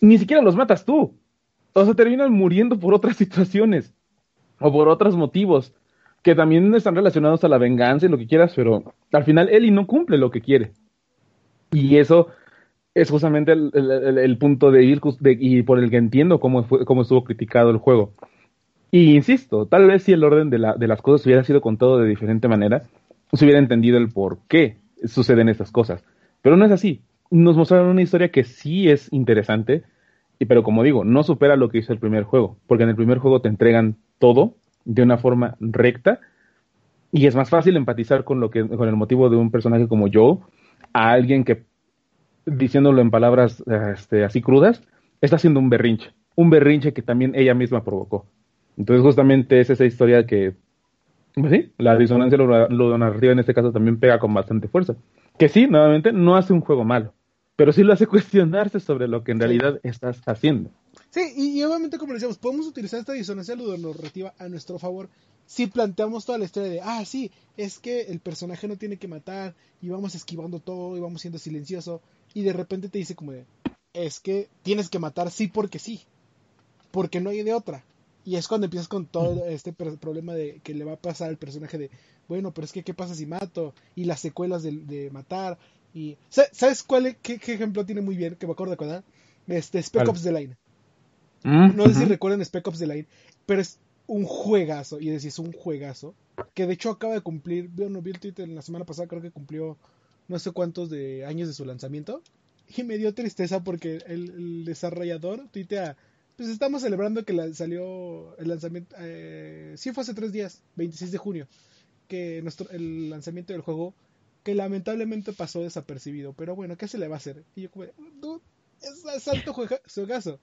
ni siquiera los matas tú. O sea, terminan muriendo por otras situaciones o por otros motivos que también están relacionados a la venganza y lo que quieras, pero al final Ellie no cumple lo que quiere. Y eso es justamente el, punto de ir y por el que entiendo cómo, fue, cómo estuvo criticado el juego. Y insisto, tal vez si el orden de, la, de las cosas hubiera sido contado de diferente manera, se hubiera entendido el por qué suceden estas cosas. Pero no es así. Nos mostraron una historia que sí es interesante, pero como digo, no supera lo que hizo el primer juego, porque en el primer juego te entregan todo de una forma recta y es más fácil empatizar con lo que con el motivo de un personaje como yo a alguien que diciéndolo en palabras este, así crudas está haciendo un berrinche un berrinche que también ella misma provocó entonces justamente es esa historia que pues sí la disonancia lo, narrativa en este caso también pega con bastante fuerza. Que sí nuevamente no hace un juego malo pero sí lo hace cuestionarse sobre lo que en realidad estás haciendo.
Sí, y, obviamente, como decíamos, podemos utilizar esta disonancia ludonarrativa a nuestro favor si planteamos toda la historia de, ah, sí, es que el personaje no tiene que matar y vamos esquivando todo y vamos siendo silencioso y de repente te dice como de, es que tienes que matar sí porque sí, porque no hay de otra. Y es cuando empiezas con todo este problema de que le va a pasar al personaje de, bueno, pero es que, ¿qué pasa si mato? Y las secuelas de, matar. y ¿Sabes cuál, e-, qué, ejemplo tiene muy bien? Que me acuerdo de acordar. Este, Spec Ops The Line. Mm, no sé si recuerdan Spec Ops The Line, pero es un juegazo. Y decís, un juegazo. Que de hecho acaba de cumplir, bueno, vi el Twitter la semana pasada, creo que cumplió no sé cuántos de años de su lanzamiento. Y me dio tristeza porque el, desarrollador tuitea, pues estamos celebrando que salió el lanzamiento, eh, sí fue hace tres días, 26 de junio, que nuestro, el lanzamiento del juego, que lamentablemente pasó desapercibido, pero bueno, ¿qué se le va a hacer? Y yo como, es, alto juegazo.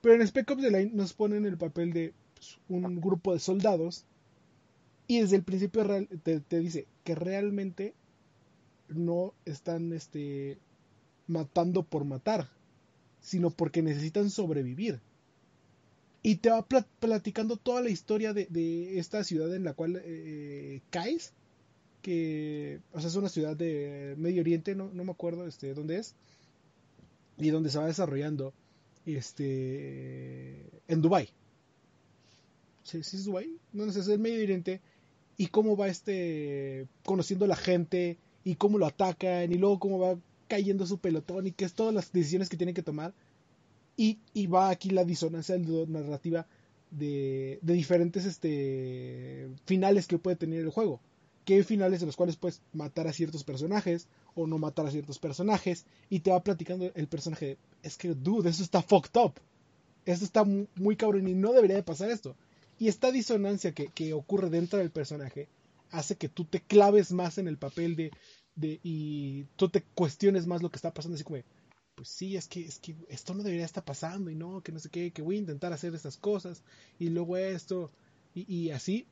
Pero en Spec Ops The Line nos ponen el papel de pues, un grupo de soldados y desde el principio te, te dice que realmente no están este matando por matar, sino porque necesitan sobrevivir. Y te va platicando toda la historia de, esta ciudad en la cual eh, caes, que o sea, es una ciudad de Medio Oriente, no, me acuerdo este, dónde es, y donde se va desarrollando este, en Dubai. ¿Sí, es Dubai? No, sé, es el Medio Oriente. Y cómo va este, conociendo a la gente, y cómo lo atacan, y luego cómo va cayendo su pelotón y que es todas las decisiones que tiene que tomar. Y, va aquí la disonancia narrativa de, de, diferentes este, finales que puede tener el juego. Que hay finales en los cuales puedes matar a ciertos personajes o no matar a ciertos personajes. Y te va platicando el personaje. Es que, dude, eso está fucked up. Eso está muy, cabrón y no debería de pasar esto. Y esta disonancia que, que ocurre dentro del personaje hace que tú te claves más en el papel de, y tú te cuestiones más lo que está pasando, así como, pues sí, es que, es que esto no debería estar pasando y no, que no sé qué, que voy a intentar hacer estas cosas y luego esto y, así.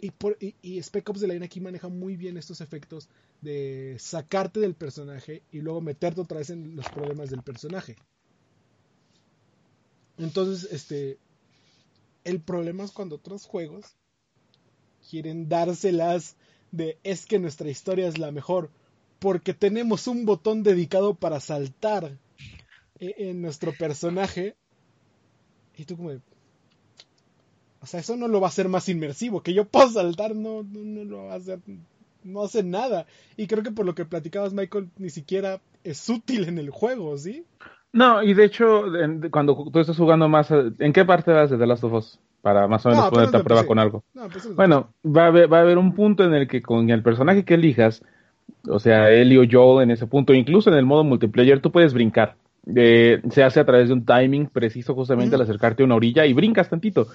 Y, por, y, Spec Ops de Line aquí maneja muy bien estos efectos de sacarte del personaje y luego meterte otra vez en los problemas del personaje. Entonces, este, el problema es cuando otros juegos quieren dárselas de es que nuestra historia es la mejor porque tenemos un botón dedicado para saltar e-, en nuestro personaje y tú como o sea eso no lo va a hacer más inmersivo que yo puedo saltar no, no, lo va a hacer no hace nada y creo que por lo que platicabas Michael ni siquiera es útil en el juego ¿sí?
no y de hecho cuando tú estás jugando más ¿en qué parte vas de The Last of Us? para más o menos ponerte a prueba con algo. bueno, va a, haber, va a haber un punto en el que con el personaje que elijas, o sea, Ellie o Joel en ese punto, incluso en el modo multiplayer, tú puedes brincar. Eh, se hace a través de un timing preciso justamente al acercarte a una orilla y brincas tantito.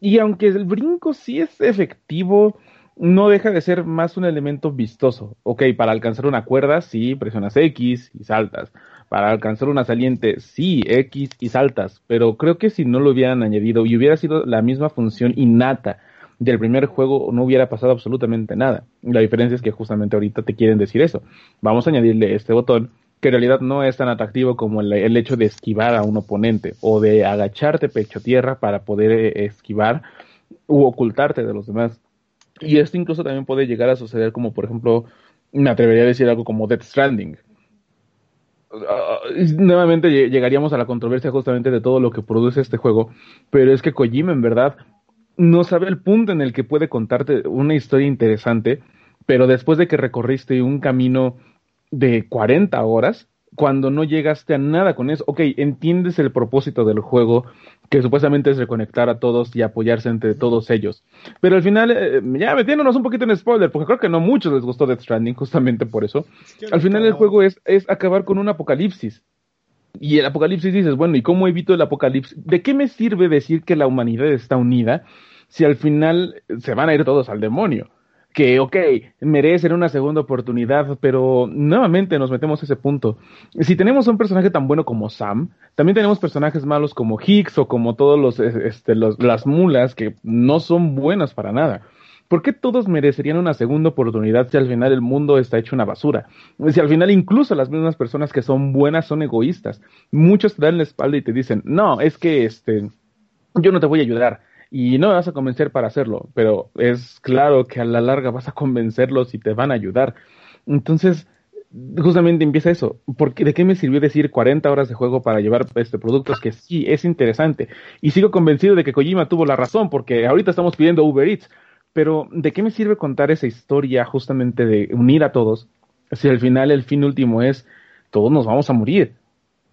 Y aunque el brinco sí es efectivo, no deja de ser más un elemento vistoso. Ok, para alcanzar una cuerda, sí, presionas X y saltas para alcanzar una saliente, sí, X y saltas, pero creo que si no lo hubieran añadido y hubiera sido la misma función innata del primer juego, no hubiera pasado absolutamente nada. La diferencia es que justamente ahorita te quieren decir eso. Vamos a añadirle este botón que en realidad no es tan atractivo como el, hecho de esquivar a un oponente o de agacharte pecho tierra para poder eh, esquivar u ocultarte de los demás. Y esto incluso también puede llegar a suceder como por ejemplo, me atrevería a decir algo como Death Stranding, Ah, nuevamente llegaríamos a la controversia justamente de todo lo que produce este juego, pero es que Kojima en verdad no sabe el punto en el que puede contarte una historia interesante, pero después de que recorriste un camino de 40 horas, cuando no llegaste a nada con eso, ok, entiendes el propósito del juego, que supuestamente es reconectar a todos y apoyarse entre todos ellos. Pero al final, eh, ya metiéndonos un poquito en spoiler, porque creo que no muchos les gustó Death Stranding, justamente por eso. al final el juego es, es acabar con un apocalipsis. Y el apocalipsis dices, bueno, ¿y cómo evito el apocalipsis? ¿De qué me sirve decir que la humanidad está unida si al final se van a ir todos al demonio? que, ok, merecen una segunda oportunidad, pero nuevamente nos metemos a ese punto. Si tenemos un personaje tan bueno como Sam, también tenemos personajes malos como Hicks o como todos los, este, las mulas que no son buenas para nada. ¿Por qué todos merecerían una segunda oportunidad si al final el mundo está hecho una basura? Si al final incluso las mismas personas que son buenas son egoístas. Muchos te dan la espalda y te dicen, no, es que este, yo no te voy a ayudar y no me vas a convencer para hacerlo, pero es claro que a la larga vas a convencerlos y te van a ayudar. Entonces, justamente empieza eso. Porque, ¿De qué me sirvió decir 40 horas de juego para llevar este productos que sí es interesante? Y sigo convencido de que Kojima tuvo la razón, porque ahorita estamos pidiendo Uber Eats. Pero, ¿de qué me sirve contar esa historia justamente de unir a todos? Si al final el fin último es, todos nos vamos a morir.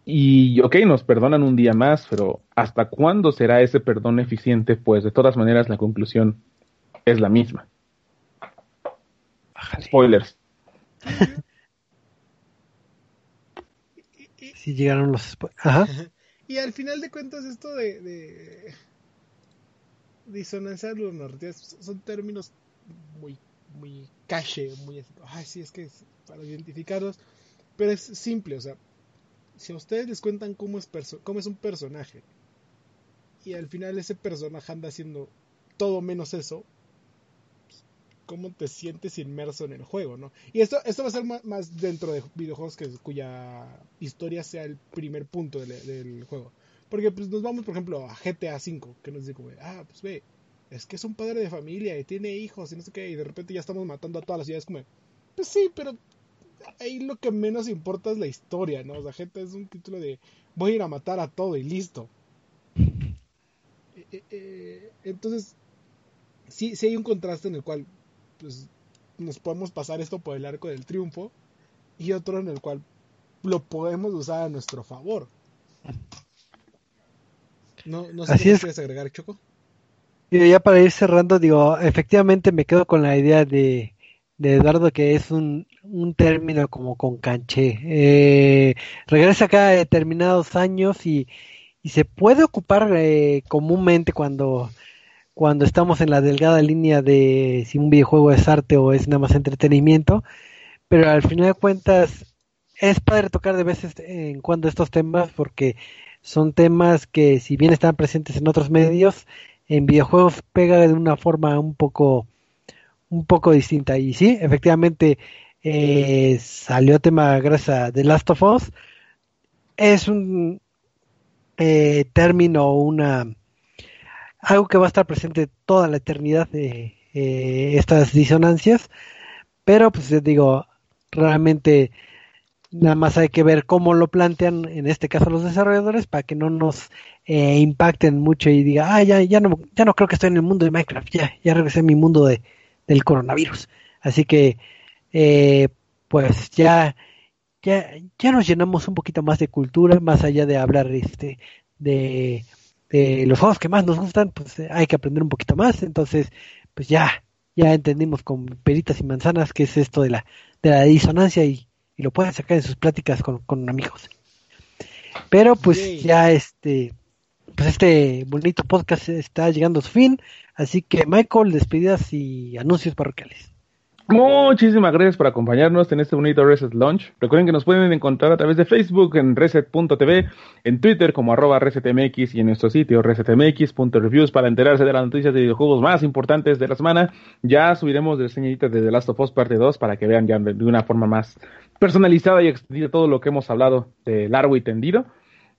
Y, ok, nos perdonan un día más, pero ¿hasta cuándo será ese perdón eficiente? Pues de todas maneras la conclusión es la misma. Spoilers.
si llegaron los Ajá.
Y al final de cuentas esto de, de disonancia narrativas son términos muy muy cache, muy ay es que es para identificarlos, pero es simple, o sea, si a ustedes les cuentan cómo es cómo es un personaje y al final ese personaje anda haciendo todo menos eso, cómo te sientes inmerso en el juego, ¿no? Y esto, esto va a ser más, dentro de videojuegos que, cuya historia sea el primer punto del, juego. Porque pues nos vamos, por ejemplo, a GTA V, que nos dice ah, pues ve, es que es un padre de familia y tiene hijos y no sé qué, y de repente ya estamos matando a todas las ciudades, como, pues sí, pero ahí lo que menos importa es la historia, ¿no? O sea, GTA es un título de voy a ir a matar a todo y listo. Eh, eh, eh, entonces, sí, sí hay un contraste en el cual pues nos podemos pasar esto por el arco del triunfo y otro en el cual lo podemos usar a nuestro favor. No, no sé si quieres agregar, Choco.
Y ya para ir cerrando, digo, efectivamente me quedo con la idea de, de Eduardo que es un, un término como con canché. Eh, regresa cada determinados años y, y se puede ocupar eh, comúnmente cuando cuando estamos en la delgada línea de si un videojuego es arte o es nada más entretenimiento, pero al final de cuentas es padre tocar de vez en cuando estos temas porque son temas que si bien están presentes en otros medios, en videojuegos pega de una forma un poco un poco distinta. Y sí, efectivamente eh, salió tema gracias a Last of Us. Es un eh, término una algo que va a estar presente toda la eternidad de eh, estas disonancias, pero pues digo, realmente nada más hay que ver cómo lo plantean, en este caso los desarrolladores, para que no nos eh, impacten mucho y diga, ah, ya, ya, no, ya no creo que estoy en el mundo de Minecraft, ya, ya regresé a mi mundo de, del coronavirus. Así que, eh, pues ya, ya, ya nos llenamos un poquito más de cultura, más allá de hablar este, de los juegos que más nos gustan, pues eh, hay que aprender un poquito más. Entonces, pues ya, ya entendimos con peritas y manzanas qué es esto de la, de la disonancia y, lo pueden sacar en sus pláticas con, con amigos. Pero pues ya este, pues este bonito podcast está llegando a su fin. Así que Michael, despedidas y anuncios parroquiales.
Muchísimas gracias por acompañarnos en este bonito Reset Launch. Recuerden que nos pueden encontrar a través de Facebook en reset.tv, en Twitter como arroba resetmx y en nuestro sitio resetmx.reviews para enterarse de las noticias de videojuegos más importantes de la semana. Ya subiremos de señoritas de The Last of Us parte 2 para que vean ya de una forma más personalizada y extendida todo lo que hemos hablado de largo y tendido.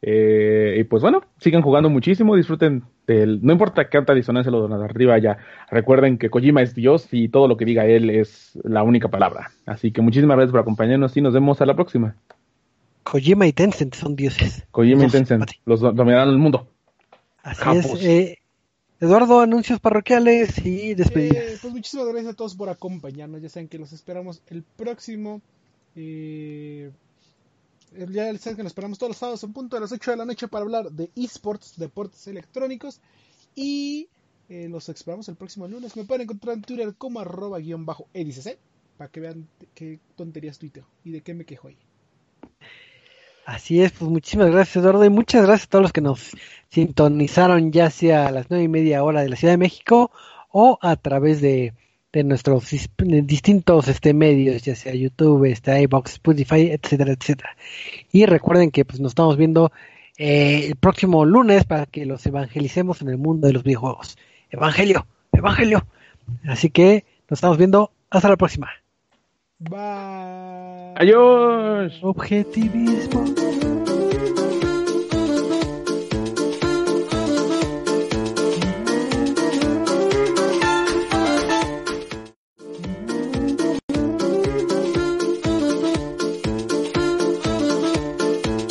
Eh, y pues bueno, sigan jugando muchísimo, disfruten del, no importa qué alta disonancia lo de arriba ya, recuerden que Kojima es Dios y todo lo que diga él es la única palabra. Así que muchísimas gracias por acompañarnos y nos vemos a la próxima.
Kojima y Tencent son dioses.
Kojima y Tencent, los dominarán el mundo.
Así es. Eh, Eduardo, anuncios parroquiales y despedidas.
Eh, pues muchísimas gracias a todos por acompañarnos. Ya saben que los esperamos el próximo ya saben que nos esperamos todos los sábados a punto de las 8 de la noche para hablar de esports, deportes electrónicos. Y eh, los esperamos el próximo lunes. Me pueden encontrar en Twitter como arroba guion bajo edicc para que vean qué tonterías tuiteo y de qué me quejo ahí.
Así es, pues muchísimas gracias Eduardo y muchas gracias a todos los que nos sintonizaron ya sea a las nueve y media hora de la Ciudad de México o a través de de nuestros distintos este, medios, ya sea YouTube, este, iBox, Spotify, etcétera, etcétera. Y recuerden que pues, nos estamos viendo eh, el próximo lunes para que los evangelicemos en el mundo de los videojuegos. Evangelio, evangelio. Así que nos estamos viendo. Hasta la próxima.
Bye.
Adiós.
Objetivismo.